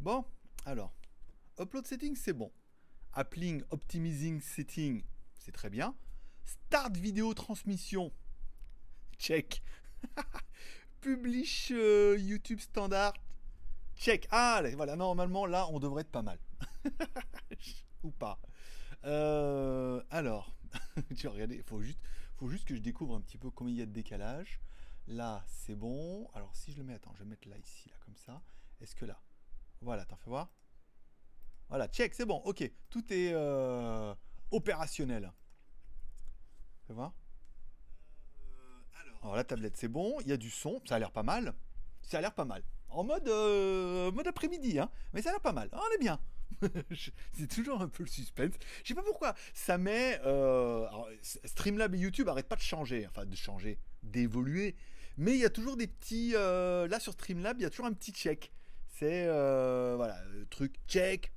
Bon, alors, upload settings, c'est bon. Appling optimizing setting, c'est très bien. Start vidéo transmission, check. Publish euh, YouTube standard, check. Ah, voilà, normalement, là, on devrait être pas mal. Ou pas. Euh, alors, tu vas regarder, il faut juste, faut juste que je découvre un petit peu combien il y a de décalage. Là, c'est bon. Alors, si je le mets, attends, je vais mettre là, ici, là, comme ça. Est-ce que là? Voilà, t'en fais voir Voilà, check, c'est bon, ok. Tout est euh, opérationnel. Fais voir alors, la tablette, c'est bon. Il y a du son. Ça a l'air pas mal. Ça a l'air pas mal. En mode, euh, après-midi, hein. Mais ça a l'air pas mal. on est bien. c'est toujours un peu le suspense. Je sais pas pourquoi. Ça met. Euh, Streamlab et YouTube arrêtent pas de changer. Enfin, de changer. D'évoluer. Mais il y a toujours des petits. Là, sur Streamlab, il y a toujours un petit check. C'est. Euh, voilà. Le truc check.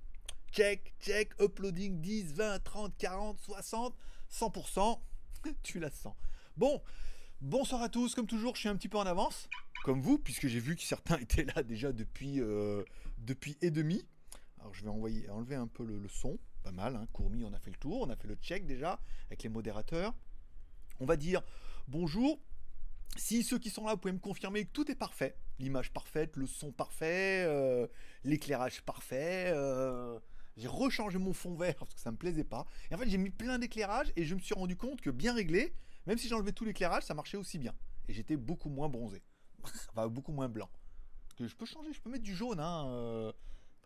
Check, check. Uploading 10, 20, 30, 40, 60, 100%. tu la sens. Bon. Bonsoir à tous, comme toujours, je suis un petit peu en avance, comme vous, puisque j'ai vu que certains étaient là déjà depuis, euh, depuis et demi. Alors je vais envoyer, enlever un peu le, son, pas mal, hein. Courmi, on a fait le tour, on a fait le check déjà avec les modérateurs. On va dire bonjour. Si ceux qui sont là, vous pouvez me confirmer que tout est parfait, l'image parfaite, le son parfait, euh, l'éclairage parfait. Euh, j'ai rechangé mon fond vert parce que ça me plaisait pas. Et en fait, j'ai mis plein d'éclairage et je me suis rendu compte que bien réglé, même si j'enlevais tout l'éclairage, ça marchait aussi bien. Et j'étais beaucoup moins bronzé. enfin, beaucoup moins blanc. Que je peux changer, je peux mettre du jaune. Hein, euh,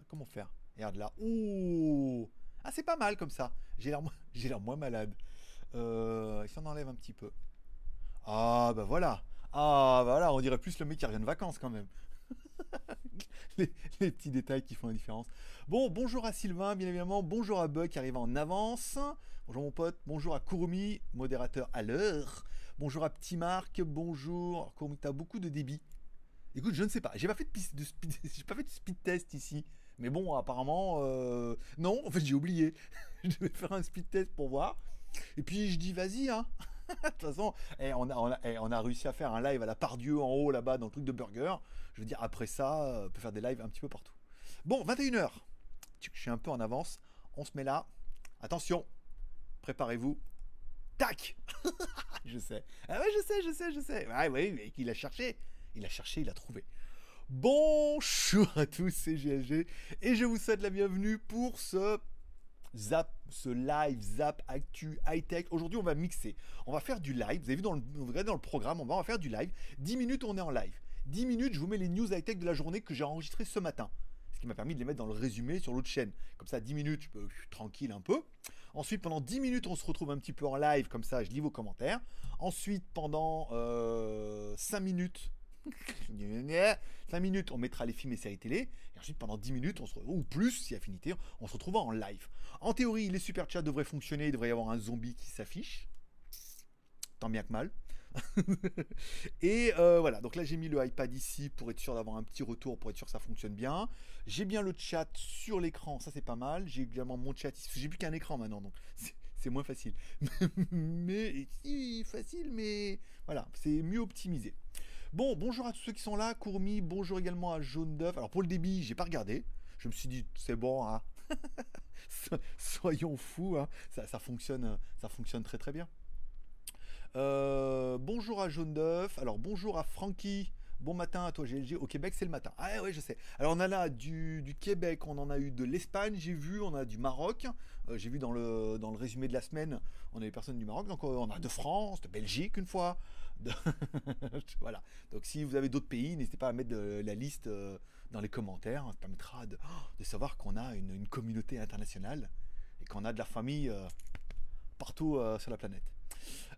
Comment faire? Regarde là. Ouh Ah, c'est pas mal comme ça. J'ai l'air, moins malade. Si on enlève un petit peu? Ah, bah voilà. Ah, bah voilà, on dirait plus le mec qui revient de vacances quand même. les, petits détails qui font la différence. Bon, bonjour à Sylvain, bien évidemment. Bonjour à Bug qui arrive en avance. Bonjour mon pote. Bonjour à Kurumi, modérateur à l'heure. Bonjour à Petit Marc. Bonjour. Kurumi, t'as beaucoup de débit. Écoute, je ne sais pas. J'ai pas fait de, pas fait de speed test ici. Mais bon, apparemment, euh, non. En fait, j'ai oublié. je devais faire un speed test pour voir. Et puis je dis, vas-y, hein. de toute façon, eh, on, a, eh, on, a, réussi à faire un live à la part Dieu en haut là-bas dans le truc de burger. Je veux dire, après ça, euh, on peut faire des lives un petit peu partout. Bon, 21h. Je suis un peu en avance. On se met là. Attention. Préparez-vous. Tac Je sais. Ah ouais, je sais, je sais, je sais. Ah oui, mais il a cherché. Il a cherché, il a trouvé. Bonjour à tous, c'est GLG et je vous souhaite la bienvenue pour ce Zap, ce live Zap Actu High Tech. Aujourd'hui, on va mixer. On va faire du live. Vous avez vu dans le, programme, on va faire du live. 10 minutes, on est en live. 10 minutes, je vous mets les news high tech de la journée que j'ai enregistrées ce matin. Ce qui m'a permis de les mettre dans le résumé sur l'autre chaîne. Comme ça, 10 minutes, je peux tranquille un peu. Ensuite, pendant 10 minutes, on se retrouve un petit peu en live. Comme ça, je lis vos commentaires. Ensuite, pendant euh, 5 minutes, 5 minutes, on mettra les films et séries télé. Et ensuite, pendant 10 minutes, on se ou plus, si affinité, on se retrouve en live. En théorie, les super chats devraient fonctionner. Il devrait y avoir un zombie qui s'affiche. Tant bien que mal. et euh, voilà, donc là j'ai mis le iPad ici pour être sûr d'avoir un petit retour, pour être sûr que ça fonctionne bien. J'ai bien le chat sur l'écran, ça c'est pas mal. J'ai également mon chat ici, j'ai plus qu'un écran maintenant, donc c'est moins facile. mais si, facile, mais voilà, c'est mieux optimisé. Bon, bonjour à tous ceux qui sont là, Courmi, bonjour également à Jaune d'œuf. Alors pour le débit, j'ai pas regardé. Je me suis dit, c'est bon, hein. soyons fous, hein. ça, fonctionne, ça fonctionne très très bien. Euh, bonjour à Jaune d'œuf. Alors bonjour à Francky. Bon matin à toi GLG. Au Québec, c'est le matin. Ah ouais, je sais. Alors on a là du, Québec, on en a eu de l'Espagne, j'ai vu, on a du Maroc. Euh, j'ai vu dans le, dans le résumé de la semaine, on a des personnes du Maroc. Donc euh, on a de France, de Belgique une fois. voilà. Donc si vous avez d'autres pays, n'hésitez pas à mettre la liste dans les commentaires. Ça permettra de, de savoir qu'on a une, communauté internationale et qu'on a de la famille partout sur la planète.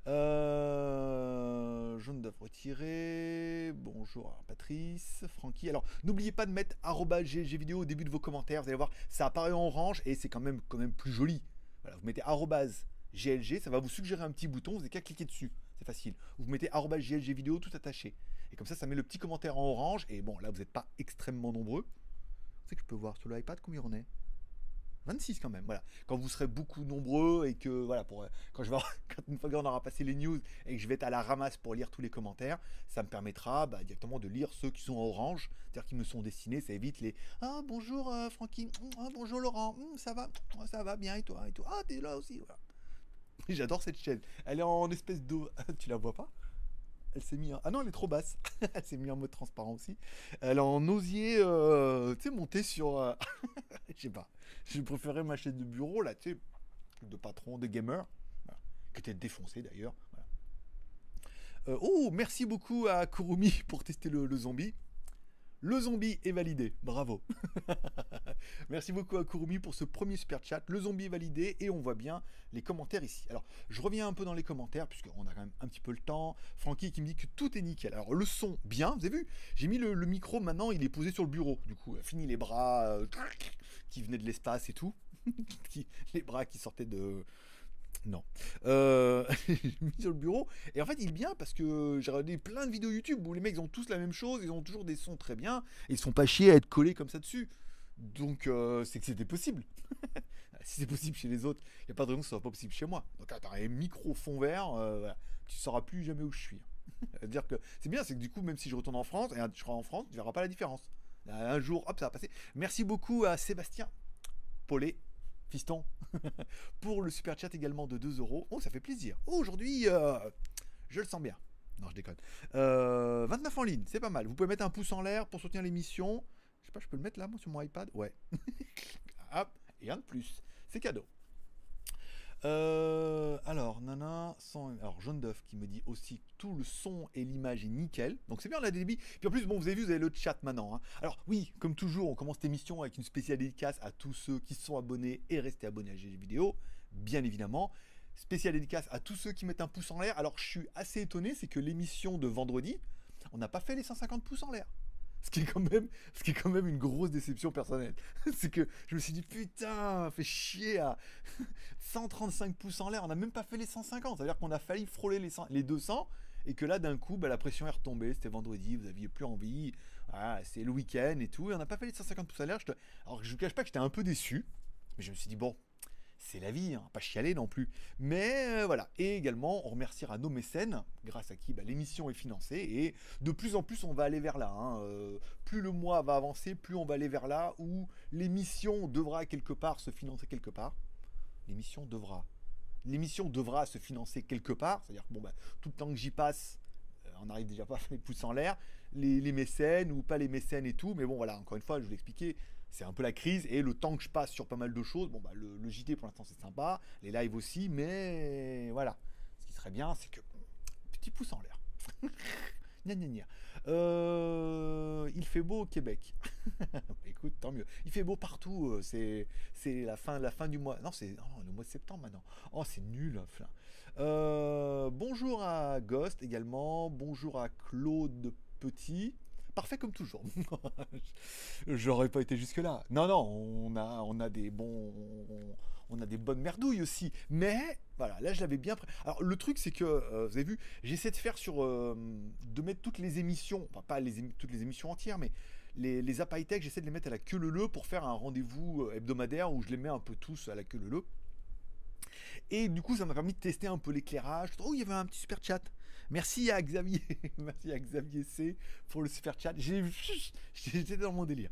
Euh, jaune d'œuf retiré. Bonjour Patrice, Francky. Alors, n'oubliez pas de mettre vidéo au début de vos commentaires. Vous allez voir, ça apparaît en orange et c'est quand même, quand même plus joli. Voilà, vous mettez GLG, ça va vous suggérer un petit bouton. Vous n'avez qu'à cliquer dessus. C'est facile. Vous mettez GLG vidéo tout attaché. Et comme ça, ça met le petit commentaire en orange. Et bon, là, vous n'êtes pas extrêmement nombreux. Savez que je peux voir sur l'iPad combien on est? 26 quand même, voilà. Quand vous serez beaucoup nombreux et que, voilà, pour, quand je vais, quand une fois qu'on aura passé les news et que je vais être à la ramasse pour lire tous les commentaires, ça me permettra bah, directement de lire ceux qui sont en orange, c'est-à-dire qui me sont destinés, ça évite les Ah bonjour euh, Francky, ah, bonjour Laurent, hum, ça va, ça va bien et toi, et toi, ah t'es là aussi, voilà. J'adore cette chaîne, elle est en espèce de. tu la vois pas? Elle s'est mis en... Ah non, elle est trop basse. elle s'est mis en mode transparent aussi. Elle est en osier, euh, tu sais, monter sur... Euh, je sais pas. Je préférais ma chaîne de bureau, là, tu sais, de patron, de gamer, qui était défoncé d'ailleurs. Euh, oh, merci beaucoup à Kurumi pour tester le zombie. Le zombie est validé, bravo. Merci beaucoup à Kurumi pour ce premier super chat. Le zombie est validé et on voit bien les commentaires ici. Alors, je reviens un peu dans les commentaires puisqu'on a quand même un petit peu le temps. Francky qui me dit que tout est nickel. Alors, le son, bien, vous avez vu? J'ai mis le, micro maintenant, il est posé sur le bureau. Du coup, fini les bras euh, qui venaient de l'espace et tout. les bras qui sortaient de, non. Euh, mis sur le bureau. Et en fait, il est bien parce que j'ai regardé plein de vidéos YouTube où les mecs ont tous la même chose, ils ont toujours des sons très bien, et ils sont pas chiés à être collés comme ça dessus. Donc, euh, c'est que c'était possible. si c'est possible chez les autres, il n'y a pas de raison que ce soit pas possible chez moi. Donc, attends, un micro fond vert, euh, tu sauras plus jamais où je suis. dire que c'est bien, c'est que du coup, même si je retourne en France, et je serai en France, tu verras pas la différence. Un jour, hop, ça va passer. Merci beaucoup à Sébastien Paulet fiston, pour le super chat également de 2 euros. Oh, ça fait plaisir. Oh, aujourd'hui, euh, je le sens bien. Non, je déconne. 29 euh, en ligne, c'est pas mal. Vous pouvez mettre un pouce en l'air pour soutenir l'émission. Je sais pas, je peux le mettre là, moi, sur mon iPad? Ouais. Hop, et un de plus. C'est cadeau. Euh, alors, nana, alors jaune d'œuf qui me dit aussi tout le son et l'image est nickel. Donc c'est bien la débit. Puis en plus, bon, vous avez vu, vous avez le chat maintenant. Hein. Alors oui, comme toujours, on commence cette émission avec une spéciale dédicace à tous ceux qui sont abonnés et restés abonnés à GG Vidéo, bien évidemment. Spéciale dédicace à tous ceux qui mettent un pouce en l'air. Alors je suis assez étonné, c'est que l'émission de vendredi, on n'a pas fait les 150 pouces en l'air. Ce qui est quand même, une grosse déception personnelle. c'est que je me suis dit, putain, fait chier à 135 pouces en l'air. On n'a même pas fait les 150. Ça veut dire qu'on a failli frôler les, les 200 et que là, d'un coup, bah, la pression est retombée. C'était vendredi, vous aviez plus envie. c'est le week-end et tout. Et on n'a pas fait les 150 pouces en l'air. Alors, je ne vous cache pas que j'étais un peu déçu. Mais je me suis dit, bon, c'est la vie, hein, pas chialer non plus. Mais euh, voilà, et également on remerciera nos mécènes, grâce à qui bah, l'émission est financée, et de plus en plus on va aller vers là. Hein. Euh, plus le mois va avancer, plus on va aller vers là où l'émission devra quelque part se financer quelque part. L'émission devra. L'émission devra se financer quelque part, c'est-à-dire que bah, tout le temps que j'y passe, euh, on n'arrive déjà pas à faire les pouces en l'air, les, les, mécènes ou pas les mécènes et tout, mais bon voilà, encore une fois, je vous l'expliquais, c'est un peu la crise et le temps que je passe sur pas mal de choses, bon bah le, JT pour l'instant c'est sympa, les lives aussi, mais voilà. Ce qui serait bien, c'est que petit pouce en l'air. gna. Euh, il fait beau au Québec. Écoute, tant mieux. Il fait beau partout. Euh, c'est la fin du mois. Non, c'est le mois de septembre maintenant. Oh, c'est nul. Euh, bonjour à Ghost également. Bonjour à Claude Petit parfait comme toujours. J'aurais pas été jusque là. Non, non, on a, on a des bons, on, a des bonnes merdouilles aussi. Mais voilà, là je l'avais bien. Alors le truc c'est que euh, vous avez vu, j'essaie de faire sur, euh, de mettre toutes les émissions, enfin pas les toutes les émissions entières, mais les, les j'essaie de les mettre à la queue leu pour faire un rendez-vous euh, hebdomadaire où je les mets un peu tous à la queue leu. Et du coup, ça m'a permis de tester un peu l'éclairage. Oh, il y avait un petit super chat. Merci à Xavier, merci à Xavier C pour le super chat. J'étais dans mon délire.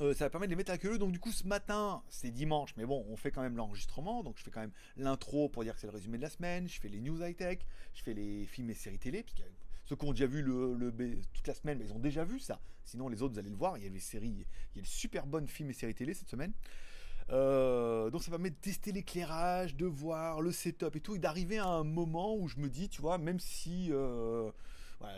Euh, ça va permettre de les mettre à queue Donc du coup ce matin, c'est dimanche, mais bon, on fait quand même l'enregistrement, donc je fais quand même l'intro pour dire que c'est le résumé de la semaine, je fais les news high-tech, je fais les films et séries télé, puisque ceux qui ont déjà vu toute la semaine, mais ils ont déjà vu ça. Sinon les autres, vous allez le voir, il y a les séries, il y a les super bonnes films et séries télé cette semaine. Euh, donc ça va permettre de tester l'éclairage, de voir le setup et tout, et d'arriver à un moment où je me dis, tu vois, même si euh,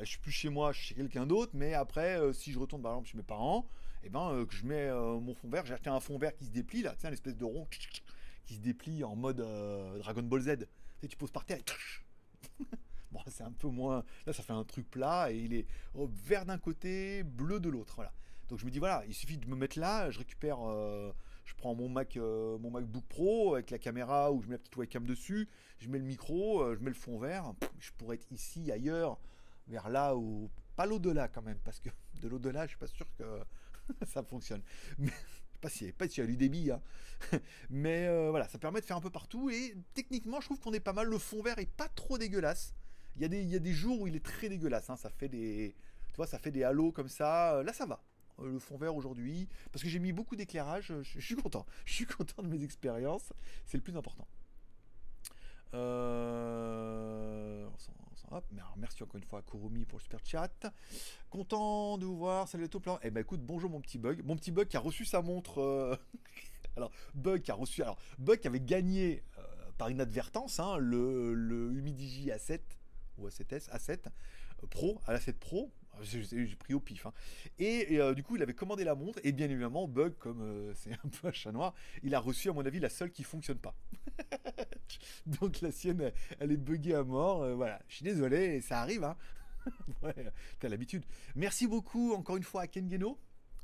je suis plus chez moi, je suis chez quelqu'un d'autre, mais après, euh, si je retourne par exemple chez mes parents, et eh ben que je mets mon fond vert, j'ai acheté un fond vert qui se déplie là, tiens, l'espèce de rond qui se déplie en mode Dragon Ball Z. Tu, sais, tu poses par terre et bon, c'est un peu moins. Là, ça fait un truc plat et il est vert d'un côté, bleu de l'autre. Voilà. Donc je me dis voilà, il suffit de me mettre là, je récupère je prends mon Mac, euh, mon MacBook Pro avec la caméra où je mets la petite webcam dessus, je mets le micro, euh, je mets le fond vert. Je pourrais être ici, ailleurs, vers là ou pas l'au-delà quand même, parce que de l'au-delà, je suis pas sûr que ça fonctionne. Mais pas si, pas si a du débit, hein. mais euh, voilà, ça permet de faire un peu partout. Et techniquement, je trouve qu'on est pas mal. Le fond vert est pas trop dégueulasse. Il y a des, il y a des jours où il est très dégueulasse. hein. Ça fait des, tu vois, ça fait des halos comme ça. Là, ça va. Euh, Le fond vert aujourd'hui, parce que j'ai mis beaucoup d'éclairage. Je, je suis content. Je suis content de mes expériences. C'est le plus important. Euh, merci encore une fois à Kurumi pour le super chat. Content de vous voir. Salut à tout plein. Eh ben écoute, bonjour mon petit bug. Mon petit bug qui a reçu sa montre. euh, alors, bug qui a reçu. Alors, bug avait gagné euh, par inadvertance hein, le, le Humidigi A7 ou A7S, A7 euh, Pro, à l'A7 Pro. J'ai j'ai pris au pif. hein. Et, euh, du coup, il avait commandé la montre. Et bien évidemment, Bug, comme euh, c'est un peu un chat noir, il a reçu, à mon avis, la seule qui fonctionne pas. Donc la sienne, elle, est buggée à mort. euh, voilà, je suis désolé, ça arrive. Hein. t'as l'habitude. Merci beaucoup encore une fois à Ken Geno,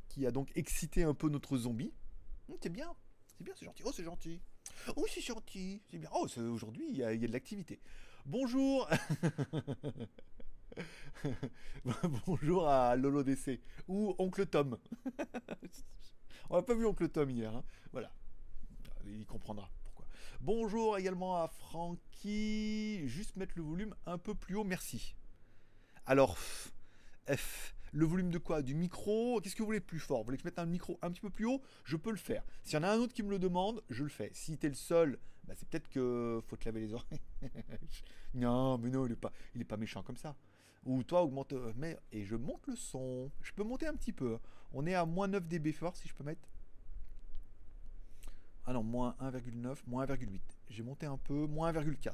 qui a donc excité un peu notre zombie. Hum, c'est bien, c'est bien, c'est gentil. Oh, c'est gentil. Oh, c'est gentil, c'est bien. Oh, aujourd'hui, il y a de l'activité. Bonjour. Bonjour à Lolo DC ou Oncle Tom. On n'a pas vu Oncle Tom hier. hein. Voilà. Il comprendra pourquoi. Bonjour également à Francky. Juste mettre le volume un peu plus haut, merci. Alors, F. Le volume de quoi? Du micro? Qu'est-ce que vous voulez plus fort? Vous voulez que je mette un micro un petit peu plus haut? Je peux le faire. S'il y en a un autre qui me le demande, je le fais. Si t'es le seul, bah, c'est peut-être que faut te laver les oreilles. non, mais non, il est pas, il pas méchant comme ça. Ou toi, augmente. euh, Mais, et je monte le son. Je peux monter un petit peu. hein. On est à moins 9 dB fort si je peux mettre. Ah non, moins 1,9, moins 1,8. J'ai monté un peu, moins 1,4.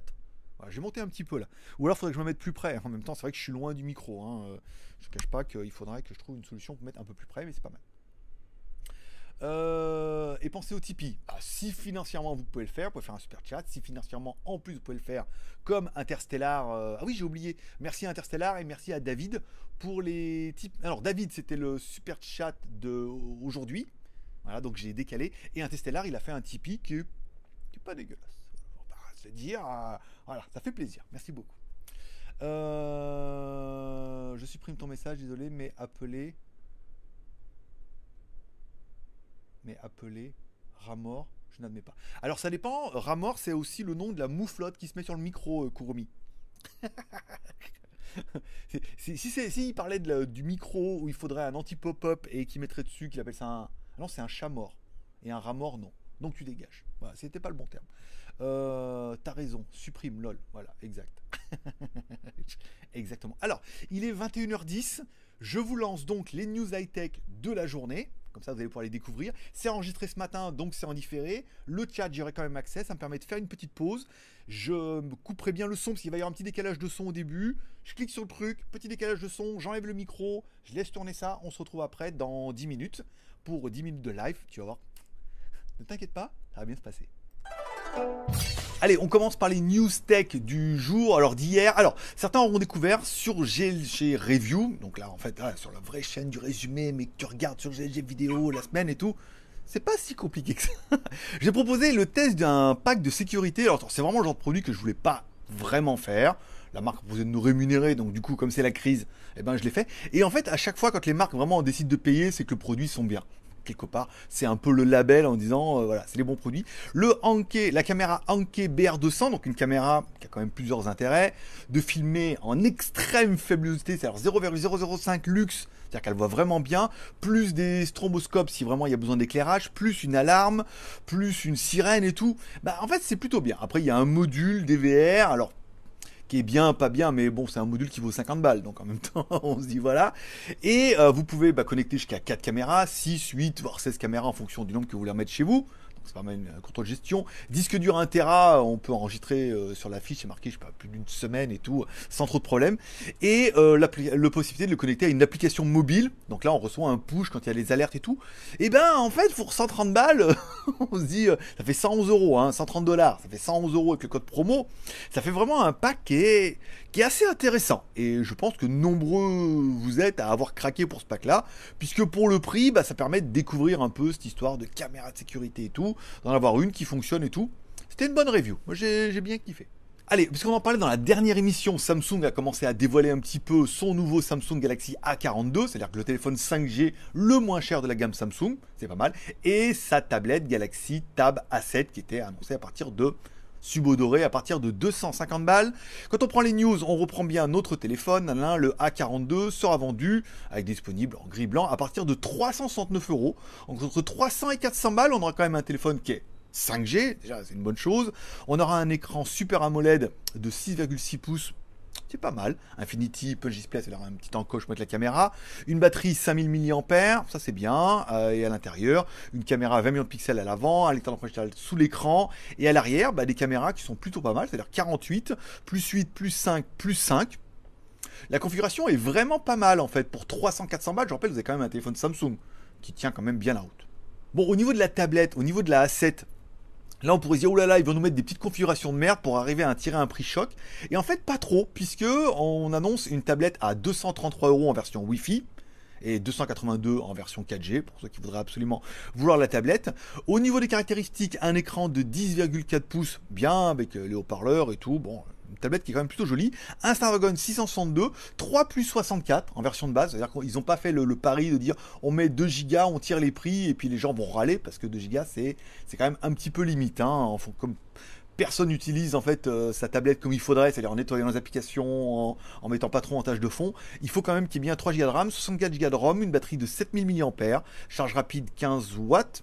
Voilà, j'ai monté un petit peu là. Ou alors, il faudrait que je me mette plus près. En même temps, c'est vrai que je suis loin du micro. Hein. Euh, Je ne cache pas qu'il faudrait que je trouve une solution pour mettre un peu plus près, mais c'est pas mal. Euh, et pensez au Tipeee. Ah, si financièrement vous pouvez le faire, vous pouvez faire un super chat. Si financièrement en plus vous pouvez le faire, comme Interstellar. euh, Ah oui, j'ai oublié. Merci à Interstellar et merci à David pour les tips. Alors David, c'était le super chat de aujourd'hui. Voilà, donc j'ai décalé. Et Interstellar, il a fait un Tipeee qui est, pas dégueulasse. Va se dire, euh, voilà, ça fait plaisir. Merci beaucoup. Je supprime ton message, désolé, mais appelez. Mais appelez Ramor, je n'admets pas. Alors ça dépend, Ramor c'est aussi le nom de la mouflotte qui se met sur le micro, euh, Kurumi. Si c'est si parlait du micro où il faudrait un anti-pop-up et qui mettrait dessus, qu'il appelle ça un. Ah Non, c'est un chat mort. Et un rat mort, non. Donc tu dégages. Voilà, c'était pas le bon terme. Euh, T'as raison, supprime lol. Voilà, exact. Exactement. Alors, il est 21h10. Je vous lance donc les news high-tech de la journée. Comme ça, vous allez pouvoir les découvrir. C'est enregistré ce matin, donc c'est en différé. Le chat, j'aurai quand même accès. Ça me permet de faire une petite pause. Je couperai bien le son parce qu'il va y avoir un petit décalage de son au début. Je clique sur le truc, petit décalage de son, j'enlève le micro, je laisse tourner ça. On se retrouve après dans 10 minutes pour 10 minutes de live. Tu vas voir. Ne t'inquiète pas, ça va bien se passer. Allez, on commence par les news tech du jour, alors d'hier. Alors, certains auront découvert sur GLG Review, donc là, en fait, sur la vraie chaîne du résumé, mais que tu regardes sur GLG Vidéo la semaine et tout, c'est pas si compliqué que ça. J'ai proposé le test d'un pack de sécurité. Alors, c'est vraiment le genre de produit que je voulais pas vraiment faire. La marque proposait de nous rémunérer, donc du coup, comme c'est la crise, eh ben, je l'ai fait. Et en fait, à chaque fois, quand les marques vraiment décident de payer, c'est que le produit sont bien quelque part. C'est un peu le label en disant, euh, voilà, c'est les bons produits. Le Anke, la caméra Anke BR200, donc une caméra qui a quand même plusieurs intérêts, de filmer en extrême faible c'est-à-dire 0,005 lux, c'est-à-dire qu'elle voit vraiment bien, plus des stromboscopes si vraiment il y a besoin d'éclairage, plus une alarme, plus une sirène et tout. Bah, en fait, c'est plutôt bien. Après, il y a un module DVR, alors qui est bien, pas bien, mais bon, c'est un module qui vaut 50 balles, donc en même temps, on se dit voilà. Et euh, vous pouvez bah, connecter jusqu'à 4 caméras, 6, 8, voire 16 caméras en fonction du nombre que vous voulez mettre chez vous. Pas mal une contrôle gestion. Disque dur 1 Tera, on peut enregistrer euh, sur la fiche, c'est marqué, je sais pas, plus d'une semaine et tout, sans trop de problème. Et euh, la possibilité de le connecter à une application mobile. Donc là, on reçoit un push quand il y a les alertes et tout. Et ben, en fait, pour 130 balles, on se dit, euh, ça fait 111 euros, hein, 130 dollars, ça fait 111 euros avec le code promo. Ça fait vraiment un pack qui est, qui est assez intéressant. Et je pense que nombreux vous êtes à avoir craqué pour ce pack-là, puisque pour le prix, bah, ça permet de découvrir un peu cette histoire de caméra de sécurité et tout, d'en avoir une qui fonctionne et tout. C'était une bonne review. Moi, j'ai bien kiffé. Allez, puisqu'on en parlait dans la dernière émission, Samsung a commencé à dévoiler un petit peu son nouveau Samsung Galaxy A42, c'est-à-dire que le téléphone 5G le moins cher de la gamme Samsung, c'est pas mal, et sa tablette Galaxy Tab A7 qui était annoncée à partir de subodoré à partir de 250 balles. Quand on prend les news, on reprend bien un autre téléphone, le A42 sera vendu avec disponible en gris blanc à partir de 369 euros. Entre 300 et 400 balles, on aura quand même un téléphone qui est 5G, déjà c'est une bonne chose. On aura un écran Super AMOLED de 6,6 pouces c'est pas mal. Infinity Punch Display, c'est un petit encoche pour mettre la caméra. Une batterie 5000 mAh, ça c'est bien. Euh, et à l'intérieur, une caméra 20 millions de pixels à l'avant, lecteur d'empreinte sous l'écran. Et à l'arrière, bah, des caméras qui sont plutôt pas mal, c'est-à-dire 48, plus 8, plus 5, plus 5. La configuration est vraiment pas mal en fait. Pour 300-400 balles, je rappelle, vous avez quand même un téléphone Samsung qui tient quand même bien la route. Bon, au niveau de la tablette, au niveau de la A7, Là, on pourrait se dire, oh là là, ils vont nous mettre des petites configurations de merde pour arriver à tirer un prix choc. Et en fait, pas trop, puisque on annonce une tablette à 233 euros en version Wi-Fi et 282 en version 4G pour ceux qui voudraient absolument vouloir la tablette. Au niveau des caractéristiques, un écran de 10,4 pouces, bien avec les haut-parleurs et tout. Bon, une tablette qui est quand même plutôt jolie. Un Snapdragon 662, 3 plus 64 en version de base. C'est-à-dire qu'ils n'ont pas fait le, pari de dire on met 2 Go, on tire les prix et puis les gens vont râler parce que 2 Go c'est, c'est quand même un petit peu limite. Hein, comme personne n'utilise en fait euh, sa tablette comme il faudrait, c'est-à-dire en nettoyant les applications, en, mettant pas trop en tâche de fond. Il faut quand même qu'il y ait bien 3 Go de RAM, 64 Go de ROM, une batterie de 7000 mAh, charge rapide 15 watts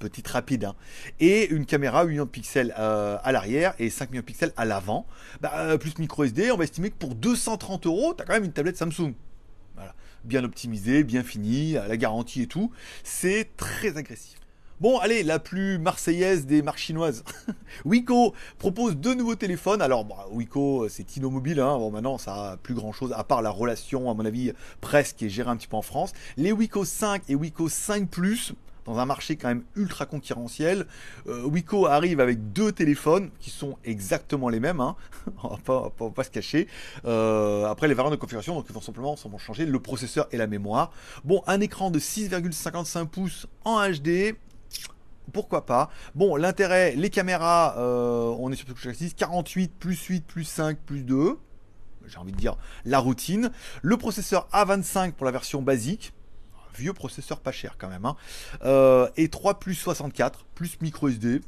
petite rapide, hein. et une caméra 8 millions de pixels euh, à l'arrière et 5 millions de pixels à l'avant. Bah, euh, plus micro SD, on va estimer que pour 230 euros, tu as quand même une tablette Samsung. Voilà. Bien optimisée, bien finie, la garantie et tout. C'est très agressif. Bon, allez, la plus marseillaise des marques chinoises. Wiko propose deux nouveaux téléphones. Alors, bah, Wiko, c'est Tino Mobile. Hein. Bon, maintenant, ça a plus grand chose, à part la relation, à mon avis, presque, qui est gérée un petit peu en France. Les Wiko 5 et Wiko 5 Plus dans un marché quand même ultra concurrentiel. Euh, Wiko arrive avec deux téléphones qui sont exactement les mêmes, hein. on, va pas, se cacher. Euh, après les variantes de configuration, donc ils vont simplement vont changer le processeur et la mémoire. Bon, un écran de 6,55 pouces en HD, pourquoi pas? Bon, l'intérêt, les caméras, euh, on est sur le 6, 48 plus 8 plus 5 plus 2. J'ai envie de dire la routine. Le processeur A25 pour la version basique vieux processeur pas cher quand même. Hein. Euh, et 3 plus 64, plus micro SD.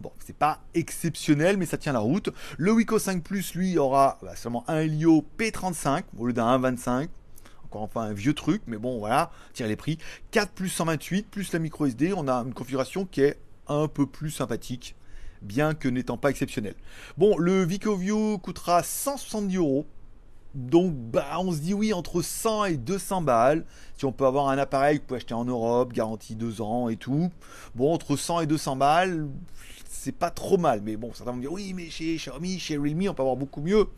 Bon, c'est pas exceptionnel, mais ça tient la route. Le Wiko 5 Plus, lui, aura bah, seulement un Helio P35 au lieu d'un 1.25. Encore enfin un vieux truc, mais bon, voilà, tire les prix. 4 plus 128, plus la micro SD, on a une configuration qui est un peu plus sympathique, bien que n'étant pas exceptionnel. Bon, le VicoView coûtera 170 euros donc, bah, on se dit oui, entre 100 et 200 balles. Si on peut avoir un appareil que vous pouvez acheter en Europe, garantie 2 ans et tout. Bon, entre 100 et 200 balles, c'est pas trop mal. Mais bon, certains vont dire oui, mais chez Xiaomi, chez Realme, on peut avoir beaucoup mieux.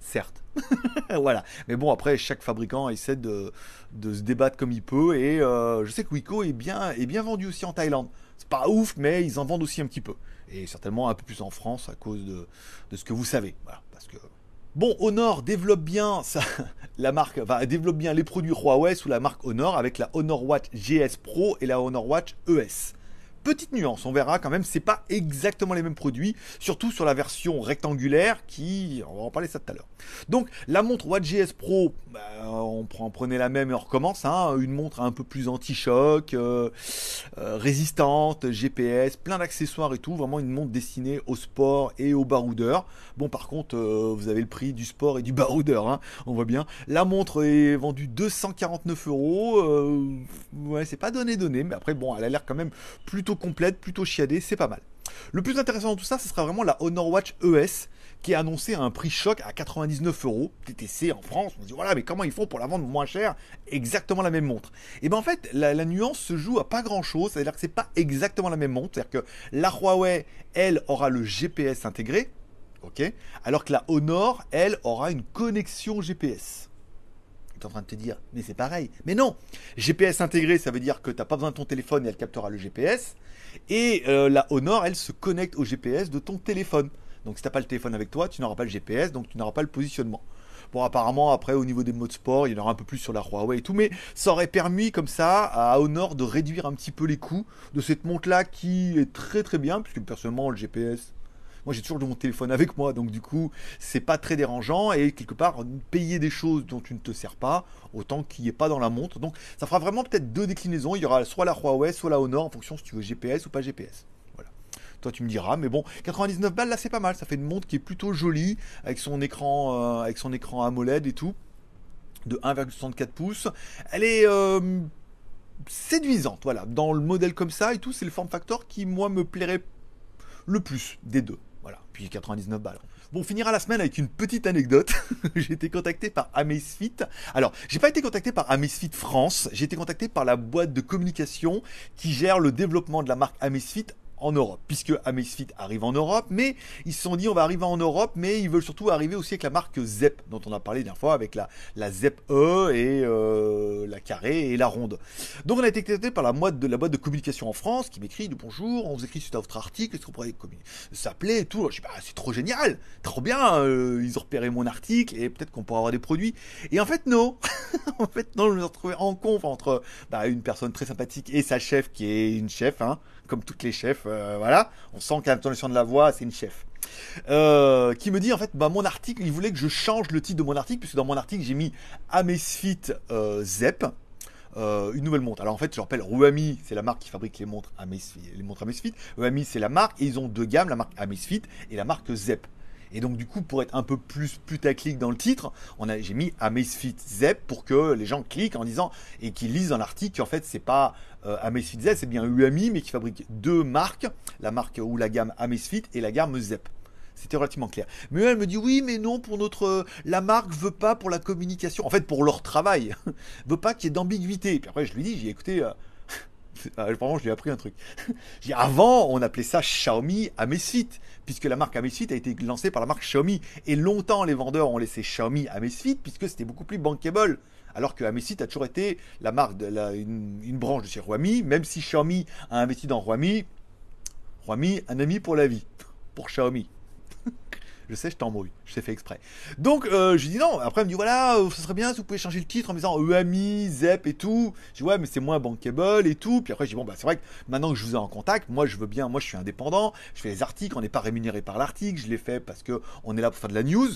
Certes. voilà. Mais bon, après, chaque fabricant essaie de, se débattre comme il peut. Et euh, je sais que Wiko est bien, est bien vendu aussi en Thaïlande. C'est pas ouf, mais ils en vendent aussi un petit peu. Et certainement un peu plus en France à cause de, de ce que vous savez. Voilà. Parce que Bon, Honor développe bien ça, la marque, développe bien les produits Huawei sous la marque Honor avec la Honor Watch GS Pro et la Honor Watch ES petite nuance, on verra quand même, c'est pas exactement les mêmes produits, surtout sur la version rectangulaire qui, on va en parler ça tout à l'heure. Donc la montre Watch GS Pro, bah, on prenait la même et on recommence, hein, une montre un peu plus anti-choc, euh, euh, résistante, GPS, plein d'accessoires et tout, vraiment une montre destinée au sport et au baroudeur. Bon par contre, euh, vous avez le prix du sport et du baroudeur, hein, on voit bien. La montre est vendue 249 euros, c'est pas donné donné, mais après bon, elle a l'air quand même plutôt complète, plutôt chiadée, c'est pas mal. Le plus intéressant de tout ça, ce sera vraiment la Honor Watch ES qui est annoncée à un prix choc à 99 euros TTC en France. On se dit voilà, mais comment ils font pour la vendre moins cher? Exactement la même montre. Et bien en fait, la, nuance se joue à pas grand chose, c'est-à-dire que c'est pas exactement la même montre, c'est-à-dire que la Huawei, elle, aura le GPS intégré, ok, alors que la Honor, elle, aura une connexion GPS en train de te dire, mais c'est pareil. Mais non GPS intégré, ça veut dire que tu n'as pas besoin de ton téléphone et elle captera le GPS. Et euh, la Honor, elle se connecte au GPS de ton téléphone. Donc si tu n'as pas le téléphone avec toi, tu n'auras pas le GPS, donc tu n'auras pas le positionnement. Bon, apparemment, après, au niveau des modes sport, il y en aura un peu plus sur la Huawei et tout, mais ça aurait permis comme ça à Honor de réduire un petit peu les coûts de cette montre-là qui est très très bien, puisque personnellement, le GPS, Moi, j'ai toujours mon téléphone avec moi, donc du coup, c'est pas très dérangeant. Et quelque part, payer des choses dont tu ne te sers pas, autant qu'il n'y ait pas dans la montre. Donc, ça fera vraiment peut-être deux déclinaisons. Il y aura soit la Huawei, soit la Honor, en fonction si tu veux GPS ou pas GPS. Toi, tu me diras, mais bon, 99 balles, là, c'est pas mal. Ça fait une montre qui est plutôt jolie, avec son écran, euh, avec son écran AMOLED et tout, de 1,64 pouces. Elle est euh, séduisante, voilà. Dans le modèle comme ça et tout, c'est le form factor qui, moi, me plairait le plus des deux. Voilà, puis 99 balles. Bon, on finira la semaine avec une petite anecdote. j'ai été contacté par Amazfit. Alors, j'ai pas été contacté par Amazfit France, j'ai été contacté par la boîte de communication qui gère le développement de la marque Amazfit en Europe, puisque Amazfit arrive en Europe, mais ils se sont dit on va arriver en Europe, mais ils veulent surtout arriver aussi avec la marque Zep, dont on a parlé dernière fois, avec la, la Zep E et euh, la carrée et la ronde. Donc on a été contacté par la boîte de la boîte de communication en France qui m'écrit de bonjour, on vous écrit suite à votre article, est-ce qu'on pourrait s'appeler et tout? Je dis bah c'est trop génial, trop bien, euh, ils ont repéré mon article et peut-être qu'on pourra avoir des produits. Et en fait non, en fait non, je me suis retrouvé en conf entre bah, une personne très sympathique et sa chef qui est une chef, hein, comme toutes les chefs, euh, voilà. On sent qu'à l'intonation de la voix, c'est une chef. Euh, qui me dit en fait, bah, mon article, il voulait que je change le titre de mon article, puisque dans mon article, j'ai mis Amazfit euh, Zep. une nouvelle montre. Alors en fait, je rappelle, Ruami, c'est la marque qui fabrique les montres Amazfit. Les montres Amazfit. Ruami, c'est la marque, et ils ont deux gammes, la marque Amazfit et la marque Zep. Et donc du coup, pour être un peu plus putaclic dans le titre, on a, j'ai mis Amazfit Zep pour que les gens cliquent en disant et qu'ils lisent dans l'article qu'en fait c'est pas euh, Amazfit Zep, c'est bien UAMI, mais qui fabrique deux marques, la marque ou la gamme Amazfit et la gamme Zep. C'était relativement clair. Mais elle me dit oui, mais non, pour notre. La marque veut pas pour la communication. En fait, pour leur travail. veut pas qu'il y ait d'ambiguïté. Puis après, je lui dis, j'ai écouté. Euh, ah, vraiment, je lui ai appris un truc. Avant, on appelait ça Xiaomi Amazfit, puisque la marque Amazfit a été lancée par la marque Xiaomi. Et longtemps, les vendeurs ont laissé Xiaomi Amazfit, puisque c'était beaucoup plus bankable. Alors que Amazfit a toujours été la marque une, branche de chez Huami, même si Xiaomi a investi dans Huami. Huami, un ami pour la vie, pour Xiaomi. Je sais, je t'embrouille. Je t'ai fait exprès. Donc, euh, je dis non. Après, elle me dit voilà, euh, ce serait bien si vous pouvez changer le titre en me disant EAMI, ZEP et tout. Je dis ouais, mais c'est moins bankable et tout. Puis après, je dis bon, bah, c'est vrai que maintenant que je vous ai en contact, moi, je veux bien. Moi, je suis indépendant. Je fais les articles. On n'est pas rémunéré par l'article. Je l'ai fait parce qu'on est là pour faire de la news.